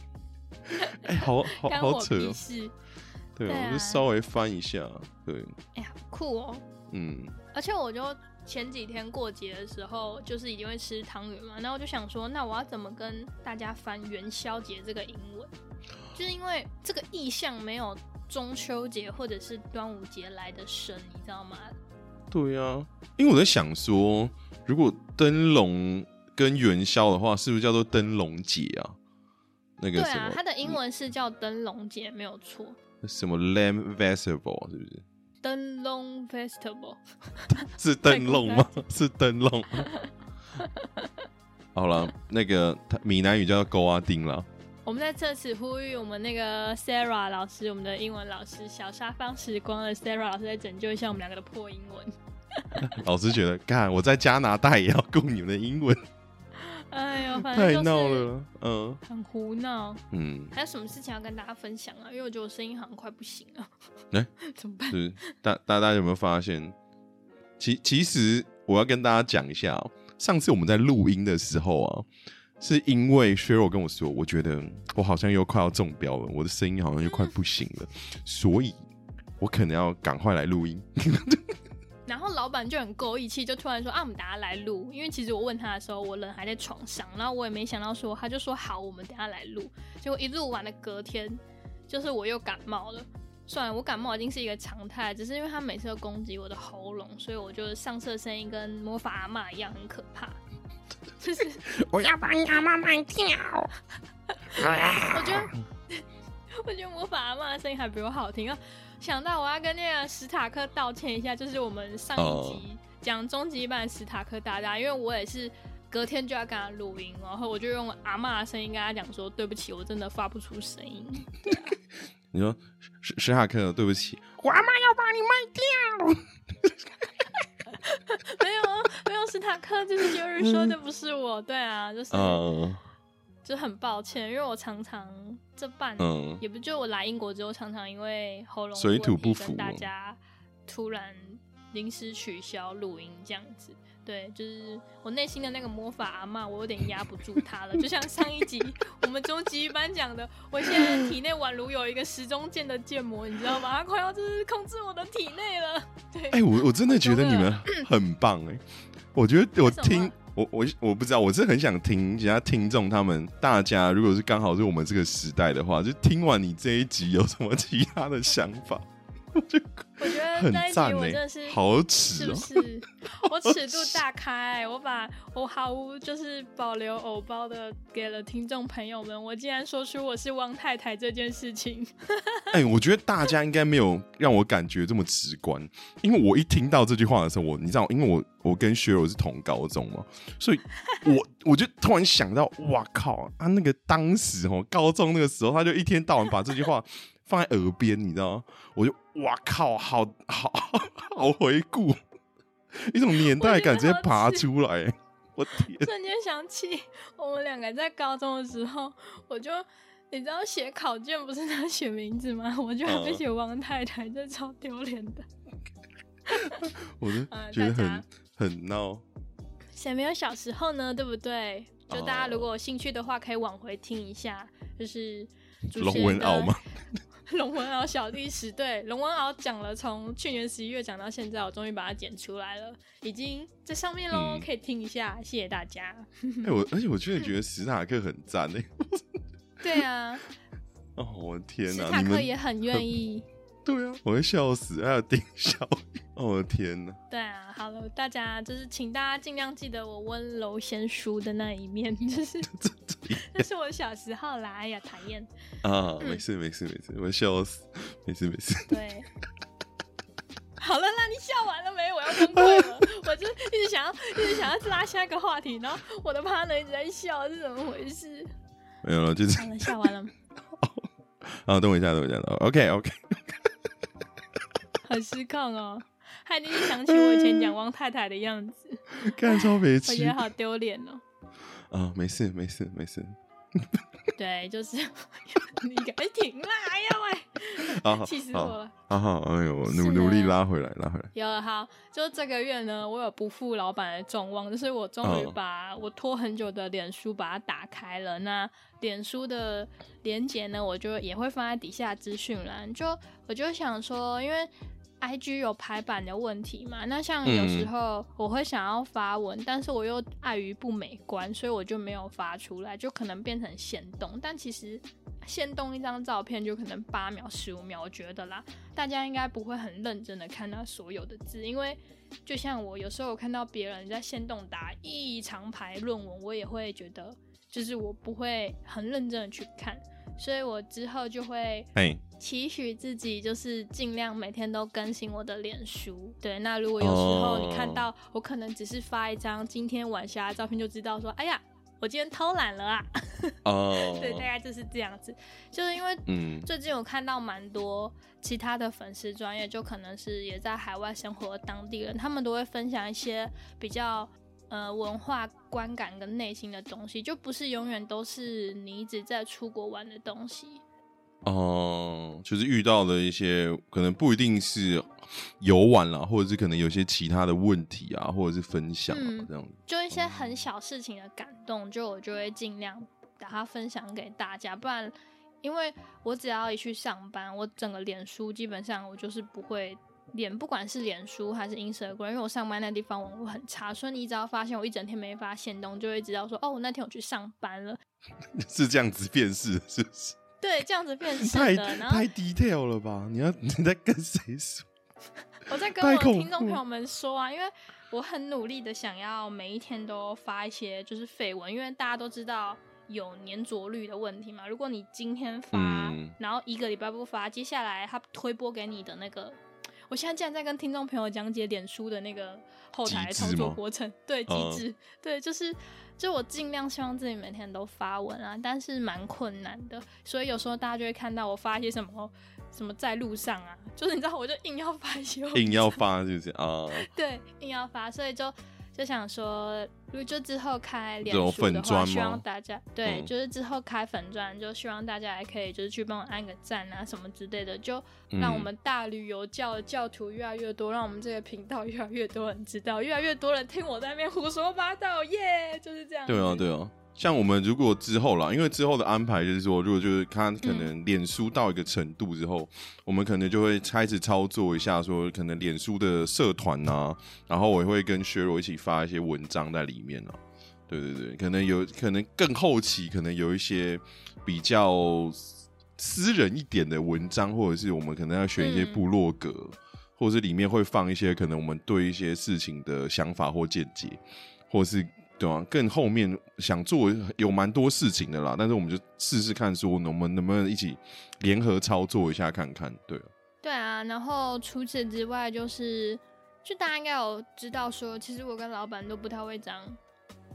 [SPEAKER 2] 哎、好好好扯哦、对我就稍微翻一下。对，
[SPEAKER 1] 哎呀，酷哦！
[SPEAKER 2] 嗯，
[SPEAKER 1] 而且我就前几天过节的时候，就是一定会吃汤圆嘛，然后我就想说，那我要怎么跟大家翻元宵节这个英文？就是因为这个意象没有中秋节或者是端午节来的深，你知道吗？
[SPEAKER 2] 对啊，因为我在想说，如果灯笼跟元宵的话，是不是叫做灯笼节啊？那个
[SPEAKER 1] 对啊它的英文是叫灯笼节，没有错。
[SPEAKER 2] 什么 Lamb Festival 是不是？
[SPEAKER 1] 灯笼 Festival，
[SPEAKER 2] 是灯笼吗？是灯笼。好了，那个他闽南语叫勾阿丁了。
[SPEAKER 1] 我们在这次呼吁我们那个 Sarah 老师，我们的英文老师小沙方时光的 Sarah 老师，来拯救一下我们两个的破英文。
[SPEAKER 2] 老师觉得，干我在加拿大也要供你们的英文，
[SPEAKER 1] 哎呦，反正
[SPEAKER 2] 太闹了。嗯
[SPEAKER 1] 很胡闹。
[SPEAKER 2] 嗯，
[SPEAKER 1] 还有什么事情要跟大家分享啊？因为我觉得我声音好像快不行了。
[SPEAKER 2] 哎
[SPEAKER 1] 怎么办？
[SPEAKER 2] 是大大家有没有发现？其其实我要跟大家讲一下、哦，上次我们在录音的时候啊，是因为 Cheryl 跟我说，我觉得我好像又快要中标了，我的声音好像又快不行了，所以我可能要赶快来录音。
[SPEAKER 1] 然后老板就很够义气，就突然说啊，我们等下来录。因为其实我问他的时候，我人还在床上，然后我也没想到说，他就说好，我们等下来录。结果一录完了，隔天就是我又感冒了。算了，我感冒已经是一个常态，只是因为他每次都攻击我的喉咙，所以我就上色声音跟魔法阿嬷一样，很可怕。就 是
[SPEAKER 2] 我要把你阿妈卖掉。
[SPEAKER 1] 我觉得，我觉得魔法阿嬷的声音还比我好听啊！想到我要跟那个史塔克道歉一下，就是我们上一集讲终极版史塔克大大，因为我也是隔天就要跟他录音，然后我就用阿嬷的声音跟他讲说：“对不起，我真的发不出声音。
[SPEAKER 2] 你说史史塔克，对不起，我阿妈要把你卖掉。”
[SPEAKER 1] 没有啊，没有史塔克，就是就是说的不是我，对啊，就是、
[SPEAKER 2] 嗯
[SPEAKER 1] 就很抱歉，因为我常常这半年
[SPEAKER 2] 嗯，
[SPEAKER 1] 也不就我来英国之后，常常因为喉咙
[SPEAKER 2] 水土不服
[SPEAKER 1] 大家突然临时取消录音这样子。对，就是我内心的那个魔法阿嬷，我有点压不住她了。就像上一集我们终极一班讲的，我现在体内宛如有一个时钟剑的剑魔，你知道吗？它快要就是控制我的体内了。对，
[SPEAKER 2] 哎、我我真的觉得你们 很棒哎、我觉得我听我我我不知道，我是很想听其他听众他们大家，如果是刚好是我们这个时代的话，就听完你这一集有什么其他的想法？我觉得
[SPEAKER 1] 那一集我真的是
[SPEAKER 2] 好
[SPEAKER 1] 是
[SPEAKER 2] 耻哦、
[SPEAKER 1] 不是？我尺度大开，我把我毫无就是保留偶包的给了听众朋友们。我竟然说出我是汪太太这件事情，
[SPEAKER 2] 哎、我觉得大家应该没有让我感觉这么直观，因为我一听到这句话的时候，我你知道，因为我我跟薛柔是同高中嘛，所以我我就突然想到，哇靠，啊那个当时哦高中那个时候，他就一天到晚把这句话放在耳边，你知道吗？我就哇靠，好好好回顾，一种年代感直接爬出来，我天，
[SPEAKER 1] 瞬间想起我们两个在高中的时候，我就你知道写考卷不是要写名字吗？我就要写王太太，这超丢脸的。
[SPEAKER 2] 我就
[SPEAKER 1] 呃
[SPEAKER 2] 觉得很很闹，
[SPEAKER 1] 谁没有小时候呢？对不对？就大家
[SPEAKER 2] 哦
[SPEAKER 1] 如果有兴趣的话，可以往回听一下，就是主
[SPEAKER 2] 龙文敖吗？
[SPEAKER 1] 龙文敖小历史，对，龙文敖讲了从去年十一月讲到现在，我终于把它剪出来了，已经在上面喽，
[SPEAKER 2] 嗯
[SPEAKER 1] 可以听一下，谢谢大家。
[SPEAKER 2] 哎、我而且我真的觉得史塔克很赞哎、
[SPEAKER 1] 对啊，
[SPEAKER 2] 哦，我的天
[SPEAKER 1] 史！塔克也很愿意。
[SPEAKER 2] 对啊，我会笑死。还有丁小雨，哦，我的天哪！
[SPEAKER 1] 对啊，好了，大家就是请大家尽量记得我温柔贤淑的那一面，就是那是我小时候啦。哎呀，讨厌。
[SPEAKER 2] 啊，
[SPEAKER 1] 嗯
[SPEAKER 2] 没事没事没事，我笑死，没事没事。
[SPEAKER 1] 对。好了，那你笑完了没？我要崩溃了。我就一直想要，一直想要拉下一个话题，然后我的 partner 一直在笑，是怎么回事？
[SPEAKER 2] 没有了，就是
[SPEAKER 1] 好了，笑完了。
[SPEAKER 2] 啊，等我一下，等我一下。OK
[SPEAKER 1] 很失控哦。他一定是想起我以前讲汪太太的样子，
[SPEAKER 2] 看超别气
[SPEAKER 1] 我觉得好丢脸哦。
[SPEAKER 2] 啊！没事没事没事，
[SPEAKER 1] 对，就是你赶紧停啦！哎呀喂，气死我了。
[SPEAKER 2] 好好，哎呦，努努力拉回来拉回来。
[SPEAKER 1] 有了好，就这个月呢，我有不负老板的众望，就是我终于
[SPEAKER 2] 嗯
[SPEAKER 1] 把我拖很久的脸书把它打开了。那脸书的连接呢，我就也会放在底下资讯栏。就我就想说，因为 I G 有排版的问题嘛，那像有时
[SPEAKER 2] 嗯
[SPEAKER 1] 候我会想要发文，但是我又碍于不美观，所以我就没有发出来，就可能变成限动。但其实限动一张照片就可能八秒、十五秒，我觉得啦，大家应该不会很认真的看到所有的字，因为就像我有时候我看到别人在限动打一长排论文，我也会觉得就是我不会很认真的去看，所以我之后就会
[SPEAKER 2] 哎，
[SPEAKER 1] 期许自己就是尽量每天都更新我的脸书。对，那如果有时候你看
[SPEAKER 2] 哦
[SPEAKER 1] 到我可能只是发一张今天晚霞的照片，就知道说，哎呀，我今天偷懒了啊。
[SPEAKER 2] 哦，
[SPEAKER 1] 对，大概就是这样子。就是因为
[SPEAKER 2] 嗯
[SPEAKER 1] 最近我看到蛮多其他的粉丝专业，就可能是也在海外生活的当地人，他们都会分享一些比较呃文化观感跟内心的东西，就不是永远都是你一直在出国玩的东西。
[SPEAKER 2] 哦，就是遇到了一些可能不一定是游玩啦，或者是可能有些其他的问题啊，或者是分享啊
[SPEAKER 1] 嗯
[SPEAKER 2] 这样子。
[SPEAKER 1] 就一些很小事情的感动，就我就会尽量把它分享给大家，不然，因为我只要一去上班，我整个脸书基本上我就是不会脸，不管是脸书还是 Instagram，因为我上班那地方网络很差，所以你只要发现我一整天没发现动，就会知道说，哦，我那天我去上班了，
[SPEAKER 2] 是这样子辨识，是不是？
[SPEAKER 1] 对，这样子变成
[SPEAKER 2] 太
[SPEAKER 1] 的，然后
[SPEAKER 2] 太 detail 了吧？你要你在跟谁说？
[SPEAKER 1] 我在跟我听众朋友们说啊，因为我很努力的想要每一天都发一些就是绯闻，因为大家都知道有粘着率的问题嘛。如果你今天发，
[SPEAKER 2] 嗯
[SPEAKER 1] 然后一个礼拜不发，接下来他推播给你的那个，我现在竟然在跟听众朋友讲解脸书的那个后台操作
[SPEAKER 2] 吗？
[SPEAKER 1] 过程，对机
[SPEAKER 2] 嗯。
[SPEAKER 1] 制，对，就是。就我尽量希望自己每天都发文啊，但是蛮困难的，所以有时候大家就会看到我发一些什么什么在路上啊，就是你知道，我就硬要发一些
[SPEAKER 2] 硬要发是不是？啊？
[SPEAKER 1] 对，硬要发，所以就就想说，如果就之后开脸书的话，希望大家对，
[SPEAKER 2] 嗯
[SPEAKER 1] 就是之后开粉钻，就希望大家也可以就是去帮我按个赞啊什么之类的，就让我
[SPEAKER 2] 嗯
[SPEAKER 1] 们大旅游教的教徒越来越多，让我们这个频道越来越多人知道，越来越多人听我在那边胡说八道，耶，就是这样。
[SPEAKER 2] 对啊，对啊。像我们如果之后啦，因为之后的安排就是说，如果就是他可
[SPEAKER 1] 嗯
[SPEAKER 2] 能脸书到一个程度之后，我们可能就会开始操作一下，说可能脸书的社团啊，然后我也会跟薛柔一起发一些文章在里面啊。对对对，可能有可能更后期，可能有一些比较私人一点的文章，或者是我们可能要选一些
[SPEAKER 1] 嗯
[SPEAKER 2] 部落格，或者是里面会放一些可能我们对一些事情的想法或见解，或者是对啊，更后面想做有蛮多事情的啦，但是我们就试试看，说我们能不能一起联合操作一下看看，对啊，
[SPEAKER 1] 对啊，然后除此之外，就是就大家应该有知道说，其实我跟老板都不太会讲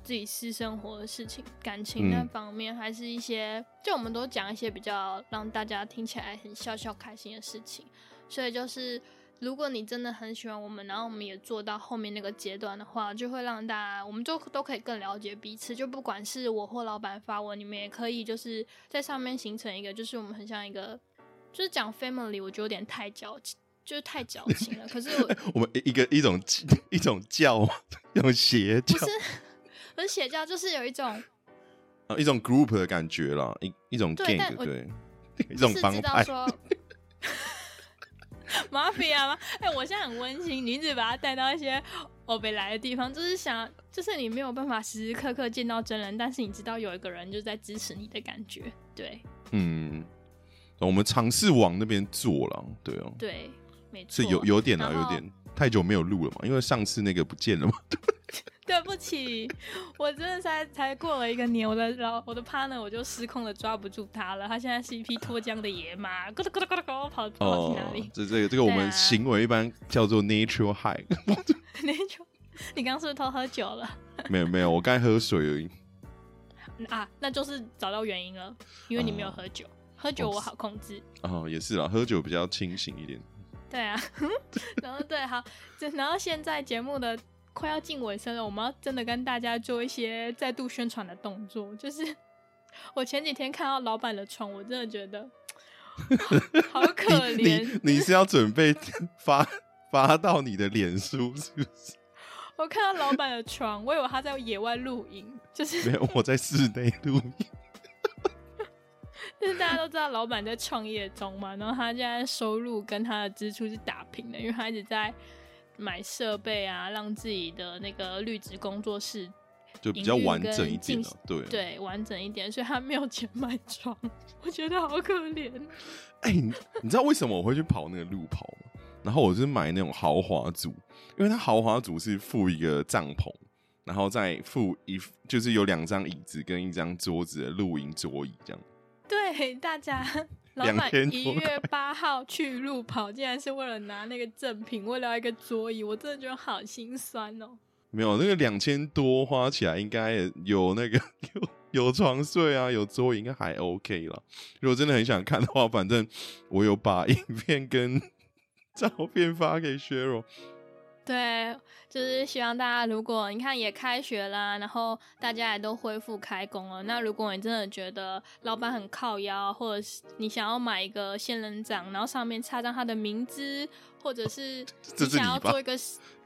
[SPEAKER 1] 自己私生活的事情，感情那
[SPEAKER 2] 嗯
[SPEAKER 1] 方面，还是一些就我们都讲一些比较让大家听起来很笑笑开心的事情。所以就是，如果你真的很喜欢我们，然后我们也做到后面那个阶段的话，就会让大家我们就都可以更了解彼此。就不管是我或老板发文，你们也可以就是在上面形成一个，就是我们很像一个，就是讲 family，我觉得有点太矫情，就是太矫情了。可是我
[SPEAKER 2] 我们一个一种一种教，一种邪教
[SPEAKER 1] 不，是，不是邪教，就是有一种
[SPEAKER 2] 啊一种 group 的感觉啦，一一种
[SPEAKER 1] 对
[SPEAKER 2] 对，一种帮派，
[SPEAKER 1] 知 道说。mafia 吗？哎、我现在很温馨，你一直把他带到一些欧北来的地方，就是想，就是你没有办法时时刻刻见到真人，但是你知道有一个人就在支持你的感觉。对
[SPEAKER 2] 嗯，我们尝试往那边做了，对哦，
[SPEAKER 1] 对，没错，
[SPEAKER 2] 是有有点啊，有点太久没有录了嘛，因为上次那个不见了嘛，
[SPEAKER 1] 对不 起，我真的才才过了一个年，我的老我的 partner 我就失控的抓不住他了，他现在是一匹脱缰的野马，咕噜咕噜咕噜咕噜跑跑去哪里？
[SPEAKER 2] 这这个这个我们行为一般叫做 natural high，
[SPEAKER 1] 你刚刚是不是偷喝酒了？
[SPEAKER 2] 没有没有，我刚才喝水而已。
[SPEAKER 1] 啊，那就是找到原因了，因为你没有
[SPEAKER 2] 哦
[SPEAKER 1] 喝酒，喝酒我好控制。
[SPEAKER 2] 哦，也是啦，喝酒比较清醒一点。
[SPEAKER 1] 对啊，然后对，好，就然后现在节目的快要进尾声了，我们要真的跟大家做一些再度宣传的动作。就是我前几天看到老板的床，我真的觉得 好可怜。
[SPEAKER 2] 你你是要准备 发发到你的脸书是不是？
[SPEAKER 1] 我看到老板的床，我以为他在野外露营，就是
[SPEAKER 2] 没有我在室内露营。
[SPEAKER 1] 就是大家都知道老板在创业中嘛，然后他现在收入跟他的支出是打平的，因为他一直在买设备啊，让自己的那个绿植工作室
[SPEAKER 2] 就比较完整一点，对
[SPEAKER 1] 对，完整一点，所以他没有钱买床，我觉得好可怜。
[SPEAKER 2] 哎，你知道为什么我会去跑那个路跑吗？然后我是买那种豪华组，因为它豪华组是附一个帐篷，然后再附一就是有两张椅子跟一张桌子的露营桌椅这样。
[SPEAKER 1] 对大家，老板一月八号去路跑，竟然是为了拿那个赠品，为了一个桌椅，我真的觉得好心酸哦。
[SPEAKER 2] 没有那个两千多花起来，应该有那个 有有床睡啊，有桌椅，应该还 OK 了。如果真的很想看的话，反正我有把影片跟 照片发给薛柔。
[SPEAKER 1] 对，就是希望大家，如果你看也开学啦，然后大家也都恢复开工了，那如果你真的觉得老板很靠腰，或者是你想要买一个仙人掌，然后上面插上他的名字，或者是你想要做一个。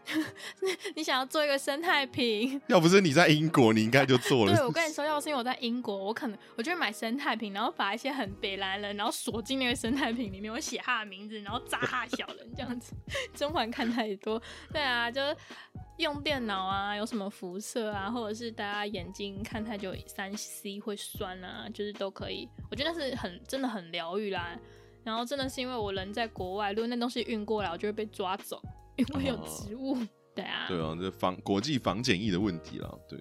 [SPEAKER 1] 你想要做一个生态瓶？
[SPEAKER 2] 要不是你在英国，你应该就做了。
[SPEAKER 1] 对，我跟你说，要是因为我在英国，我可能我就会买生态瓶，然后把一些很北蓝人，然后锁进那个生态瓶里面，我写他的名字，然后扎他小人这样子。甄嬛看太多，对啊，就是用电脑啊，有什么辐射啊，或者是大家眼睛看太久，三 C 会酸啊，就是都可以。我觉得那是很真的很疗愈啦。然后真的是因为我人在国外，如果那东西运过来，我就会被抓走。因为有植物，对啊，
[SPEAKER 2] 对啊，这防国际防检疫的问题啦，对，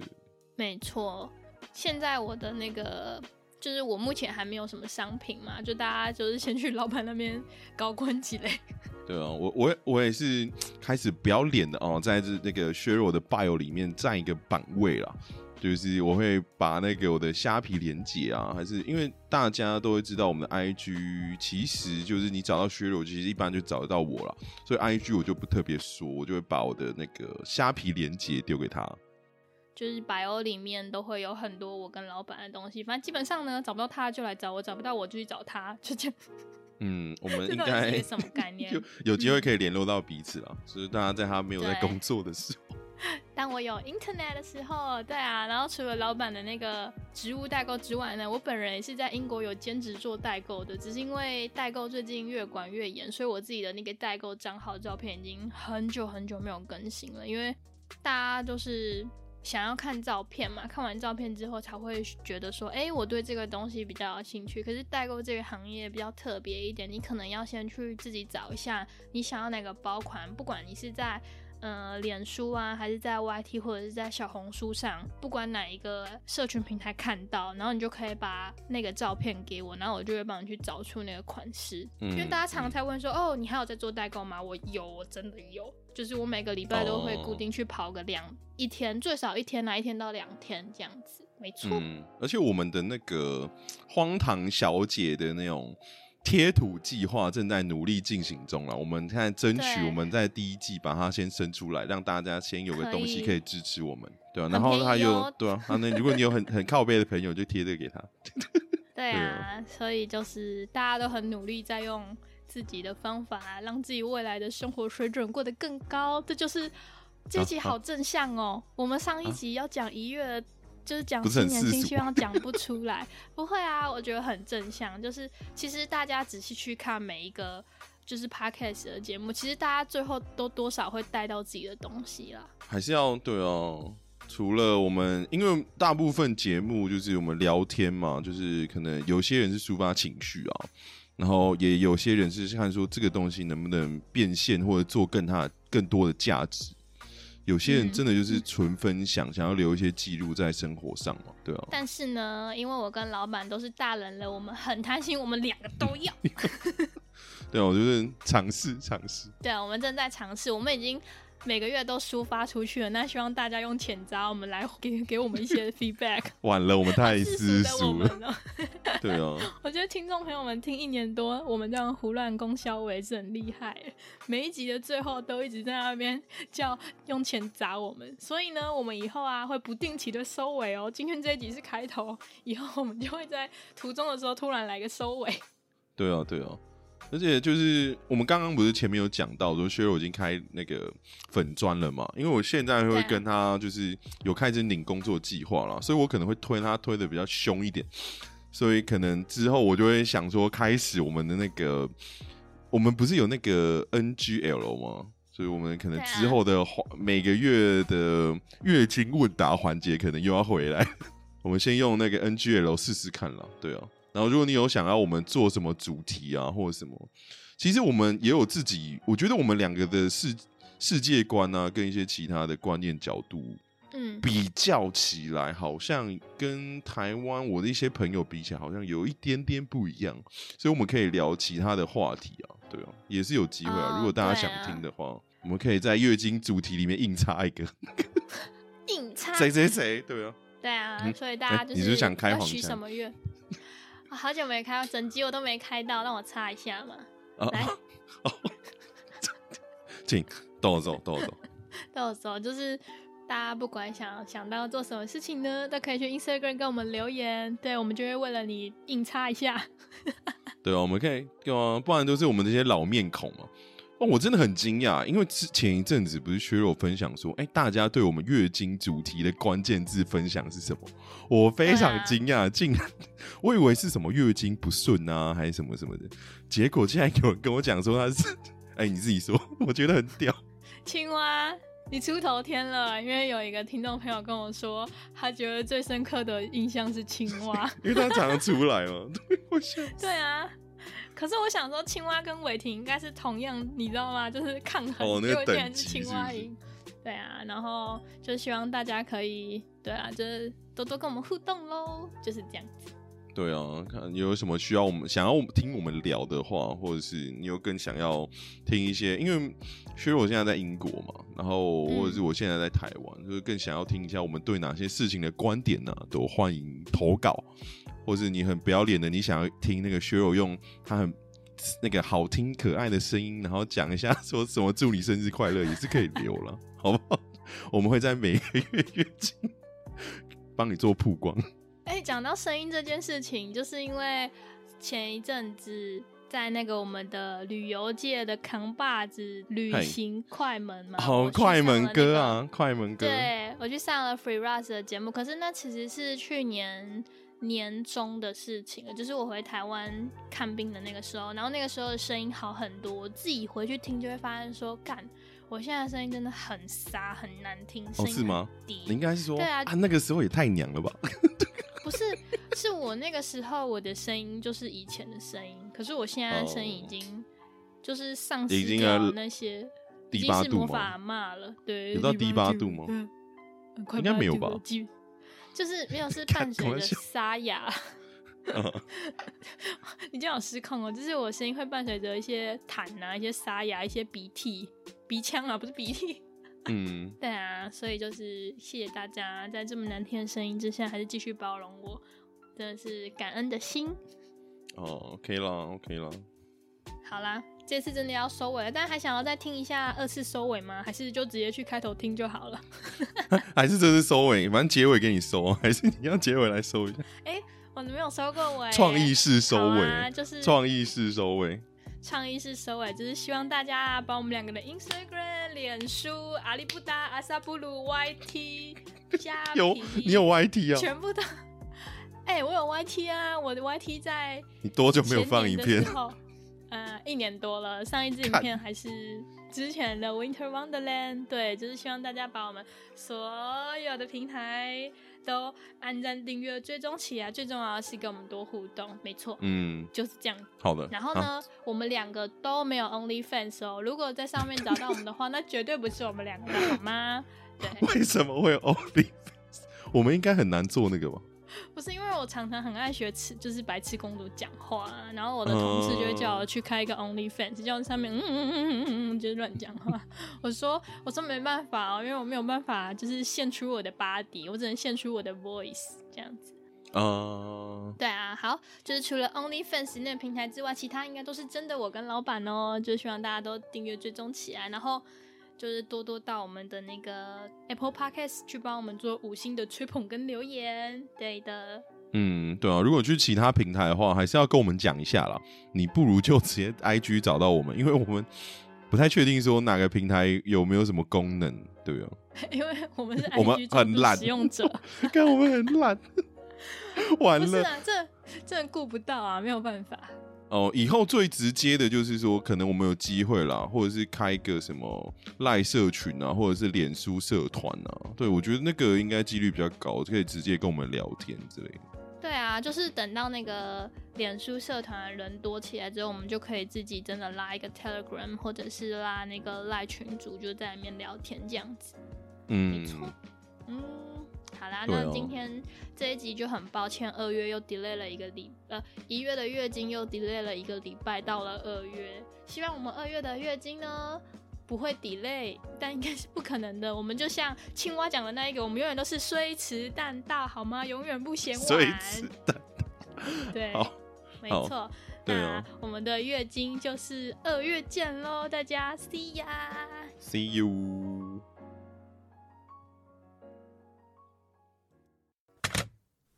[SPEAKER 1] 没错。现在我的那个就是我目前还没有什么商品嘛，就大家就是先去老板那边高关积累。
[SPEAKER 2] 对啊，我我我也是开始不要脸的哦，在这那个削弱的 bio 里面占一个版位了。就是我会把那个我的虾皮连接啊，还是因为大家都会知道我们的 IG，其实就是你找到薛柔，其实一般就找得到我了，所以 IG 我就不特别说，我就会把我的那个虾皮连接丢给他。
[SPEAKER 1] 就是百欧里面都会有很多我跟老板的东西，反正基本上呢，找不到他就来找我，找不到我就去找他，就这样。
[SPEAKER 2] 嗯，我们 应该
[SPEAKER 1] 什么概念？
[SPEAKER 2] 就有机会可以联络到彼此了，就是大家在他没有在工作的时候。
[SPEAKER 1] 当我有 internet 的时候，对啊，然后除了老板的那个职务代购之外呢，我本人也是在英国有兼职做代购的。只是因为代购最近越管越严，所以我自己的那个代购账号照片已经很久很久没有更新了。因为大家都是想要看照片嘛，看完照片之后才会觉得说，哎，我对这个东西比较有兴趣。可是代购这个行业比较特别一点，你可能要先去自己找一下你想要哪个包款，不管你是在。呃，脸书啊，还是在 YT 或者是在小红书上，不管哪一个社群平台看到，然后你就可以把那个照片给我，然后我就会帮你去找出那个款式。因为大家常常在问说，哦，你还有在做代购吗？我有，我真的有，就是我每个礼拜都会固定去跑个两一天，最少一天来一天到两天这样子，没错。
[SPEAKER 2] 嗯，而且我们的那个荒唐小姐的那种。贴土计划正在努力进行中了，我们现在争取我们在第一季把它先生出来，让大家先有个东西可以支持我们，对啊，然后他又对啊，那如果你有很 很靠背的朋友，就贴这个给他。
[SPEAKER 1] 对啊，所以就是大家都很努力在用自己的方法，让自己未来的生活水准过得更高。这就是这集好正向哦。我们上一集要讲一月。就是讲新年新希望 讲不出来，不会啊，我觉得很正向。就是其实大家仔细去看每一个就是 podcast 的节目，其实大家最后都多少会带到自己的东西啦。
[SPEAKER 2] 还是要对哦，除了我们，因为大部分节目就是我们聊天嘛，就是可能有些人是抒发情绪啊，然后也有些人是看说这个东西能不能变现或者做更它更多的价值。有些人真的就是纯分享，想要留一些记录在生活上嘛，对啊。
[SPEAKER 1] 但是呢，因为我跟老板都是大人了，我们很贪心，我们两个都要。
[SPEAKER 2] 对啊，我就是尝试尝试。
[SPEAKER 1] 对啊，我们正在尝试，我们已经每个月都抒发出去了。那希望大家用钱砸我们来 给给我们一些 feedback。
[SPEAKER 2] 晚了，我们太私俗了。对啊，
[SPEAKER 1] 我觉得听众朋友们听一年多，我们这样胡乱供销为是很厉害，每一集的最后都一直在那边叫用钱砸我们，所以呢，我们以后啊会不定期的收尾哦。今天这一集是开头，以后我们就会在途中的时候突然来个收尾。
[SPEAKER 2] 对啊，对啊。而且就是我们刚刚不是前面有讲到说薛柔已经开那个粉砖了嘛？因为我现在会跟他就是有开始领工作计划了，所以我可能会推他推的比较凶一点，所以可能之后我就会想说，开始我们的那个，我们不是有那个 NGL 吗？所以我们可能之后的环每个月的月经问答环节可能又要回来，我们先用那个 NGL 试试看了，对啊。然后如果你有想要我们做什么主题啊，或者什么，其实我们也有自己，我觉得我们两个的世世界观啊，跟一些其他的观念角度
[SPEAKER 1] 嗯，
[SPEAKER 2] 比较起来，好像跟台湾我的一些朋友比起来，好像有一点点不一样，所以我们可以聊其他的话题啊，对啊，也是有机会啊。
[SPEAKER 1] 哦
[SPEAKER 2] 如果大家想听的话，我们可以在月经主题里面硬插一个。
[SPEAKER 1] 硬插。
[SPEAKER 2] 谁谁谁，对啊，
[SPEAKER 1] 对啊，
[SPEAKER 2] 嗯。
[SPEAKER 1] 所以大家就
[SPEAKER 2] 是想开黄腔？
[SPEAKER 1] 什么愿？啊好久没开到，整机我都没开到，让我擦一下嘛。
[SPEAKER 2] 啊
[SPEAKER 1] 来，
[SPEAKER 2] 请逗我走，逗我走。
[SPEAKER 1] 到时候就是大家不管想想到做什么事情呢，都可以去 Instagram 跟我们留言，对我们就会为了你硬插一下。
[SPEAKER 2] 对啊，我们可以对啊，不然都是我们这些老面孔嘛。哦，我真的很惊讶，因为之前一阵子不是薛肉分享说，哎、大家对我们月经主题的关键字分享是什么？我非常惊讶，竟然我以为是什么月经不顺啊，还是什么什么的，结果竟然有人跟我讲说他是，哎、你自己说，我觉得很屌。
[SPEAKER 1] 青蛙，你出头天了，因为有一个听众朋友跟我说，他觉得最深刻的印象是青蛙。
[SPEAKER 2] 因为他常常出来嘛，对，我想
[SPEAKER 1] 对啊。可是我想说，青蛙跟伟霆应该是同样，你知道吗？就是抗衡，
[SPEAKER 2] 哦那个
[SPEAKER 1] 结果竟然是青蛙
[SPEAKER 2] 是不是
[SPEAKER 1] 赢。对啊，然后就希望大家可以，对啊，就是多多跟我们互动喽，就是这样子。
[SPEAKER 2] 对啊，看有什么需要我们想要我们听我们聊的话，或者是你有更想要听一些，因为薛我现在在英国嘛，然后
[SPEAKER 1] 嗯
[SPEAKER 2] 或者是我现在在台湾，就是更想要听一下我们对哪些事情的观点呢、都欢迎投稿，或是你很不要脸的，你想要听那个薛友用他很那个好听可爱的声音，然后讲一下说什么祝你生日快乐，也是可以留了，好不好？我们会在每个月月经帮你做曝光。
[SPEAKER 1] 哎，讲到声音这件事情，就是因为前一阵子在那个我们的旅游界的扛把子旅行快门嘛，
[SPEAKER 2] 好，快门
[SPEAKER 1] 上了那个
[SPEAKER 2] 歌啊，快门歌。
[SPEAKER 1] 对，我去上了 Free Rush 的节目，可是那其实是去年年中的事情了，就是我回台湾看病的那个时候，然后那个时候的声音好很多，我自己回去听就会发现说，干，我现在的声音真的很沙很难听，声
[SPEAKER 2] 哦，
[SPEAKER 1] 音
[SPEAKER 2] 是吗？
[SPEAKER 1] 很低
[SPEAKER 2] 你应该是说
[SPEAKER 1] 对啊
[SPEAKER 2] 那个时候也太娘了吧？
[SPEAKER 1] 不是，是我那个时候我的声音就是以前的声音，可是我现在的声音已经就是丧失掉
[SPEAKER 2] 要
[SPEAKER 1] 那些，已
[SPEAKER 2] 第
[SPEAKER 1] 经
[SPEAKER 2] 八度吗
[SPEAKER 1] 是魔法骂了，对，
[SPEAKER 2] 有到第八度吗
[SPEAKER 1] 嗯，
[SPEAKER 2] 应该没有吧
[SPEAKER 1] 基就是没有是伴随着沙哑，
[SPEAKER 2] 嗯
[SPEAKER 1] 你这样有失控哦，就是我声音会伴随着一些痰啊、一些沙哑、一些鼻涕、鼻腔啊，不是鼻涕。
[SPEAKER 2] 嗯，
[SPEAKER 1] 对啊，所以就是谢谢大家在这么难听的声音之下，还是继续包容我，真的是感恩的心。
[SPEAKER 2] 哦，OK 啦，OK 啦。
[SPEAKER 1] 好啦，这次真的要收尾了，但还想要再听一下二次收尾吗？还是就直接去开头听就好了？
[SPEAKER 2] 还是这是收尾，反正结尾给你收，还是你要结尾来收一下？
[SPEAKER 1] 哎我没有收过尾，
[SPEAKER 2] 创意式收
[SPEAKER 1] 尾啊，
[SPEAKER 2] 尾，
[SPEAKER 1] 就是
[SPEAKER 2] 创意式收尾。
[SPEAKER 1] 创意式收尾，就是希望大家把我们两个的 Instagram、脸书、阿里布达、阿萨布鲁、YT、加
[SPEAKER 2] 有你有 YT 啊？
[SPEAKER 1] 全部都。哎、我有 YT 啊，我的 YT 在
[SPEAKER 2] 你多久没有放影片？
[SPEAKER 1] 呃，一年多了，上一支影片还是之前的 Winter Wonderland。对，就是希望大家把我们所有的平台都按赞、订阅、追踪起来。最重要的是跟我们多互动，没错，
[SPEAKER 2] 嗯，
[SPEAKER 1] 就是这样。
[SPEAKER 2] 好的。啊？
[SPEAKER 1] 然后呢，我们两个都没有 OnlyFans 哦。如果在上面找到我们的话，那绝对不是我们两个的，好吗？对，
[SPEAKER 2] 为什么会有 OnlyFans？我们应该很难做那个吧？
[SPEAKER 1] 不是因为我常常很爱学吃，就是白痴公主讲话啊、然后我的同事就会叫我去开一个 OnlyFans，叫上面嗯嗯嗯嗯嗯嗯，就是乱讲话。我说我说没办法哦，因为我没有办法，就是献出我的 body，我只能献出我的 voice 这样子。
[SPEAKER 2] 哦，
[SPEAKER 1] 对啊，好，就是除了 OnlyFans 那个平台之外，其他应该都是真的我跟老板哦，就希望大家都订阅追踪起来，然后就是多多到我们的那个 Apple Podcast 去帮我们做五星的吹捧跟留言，对的。
[SPEAKER 2] 嗯，对啊，如果去其他平台的话，还是要跟我们讲一下啦。你不如就直接 IG 找到我们，因为我们不太确定说哪个平台有没有什么功能，对啊。
[SPEAKER 1] 因为我们是
[SPEAKER 2] 我们
[SPEAKER 1] IG
[SPEAKER 2] 很懒
[SPEAKER 1] 使用者，
[SPEAKER 2] 看我们很懒，完了
[SPEAKER 1] 不是啊，这这顾不到啊，没有办法。
[SPEAKER 2] 哦。以后最直接的就是说，可能我们有机会啦，或者是开一个什么赖社群啊，或者是脸书社团啊。对我觉得那个应该几率比较高，可以直接跟我们聊天之类的。
[SPEAKER 1] 对啊，就是等到那个脸书社团的人多起来之后，我们就可以自己真的拉一个 Telegram，或者是拉那个赖群组，就在里面聊天这样子。
[SPEAKER 2] 嗯，
[SPEAKER 1] 没错嗯，好啦，那今天这一集就很抱歉，二月又 delay 了一个礼，呃，一月的月经又 delay 了一个礼拜，到了二月，希望我们二月的月经呢不会 delay，但应该是不可能的。我们就像青蛙讲的那一个，我们永远都是虽迟但到，好吗？永远不嫌晚。
[SPEAKER 2] 所以子弹
[SPEAKER 1] 对，没错。那我们的月经就是二月见喽，大家 see ya。
[SPEAKER 2] ，See you。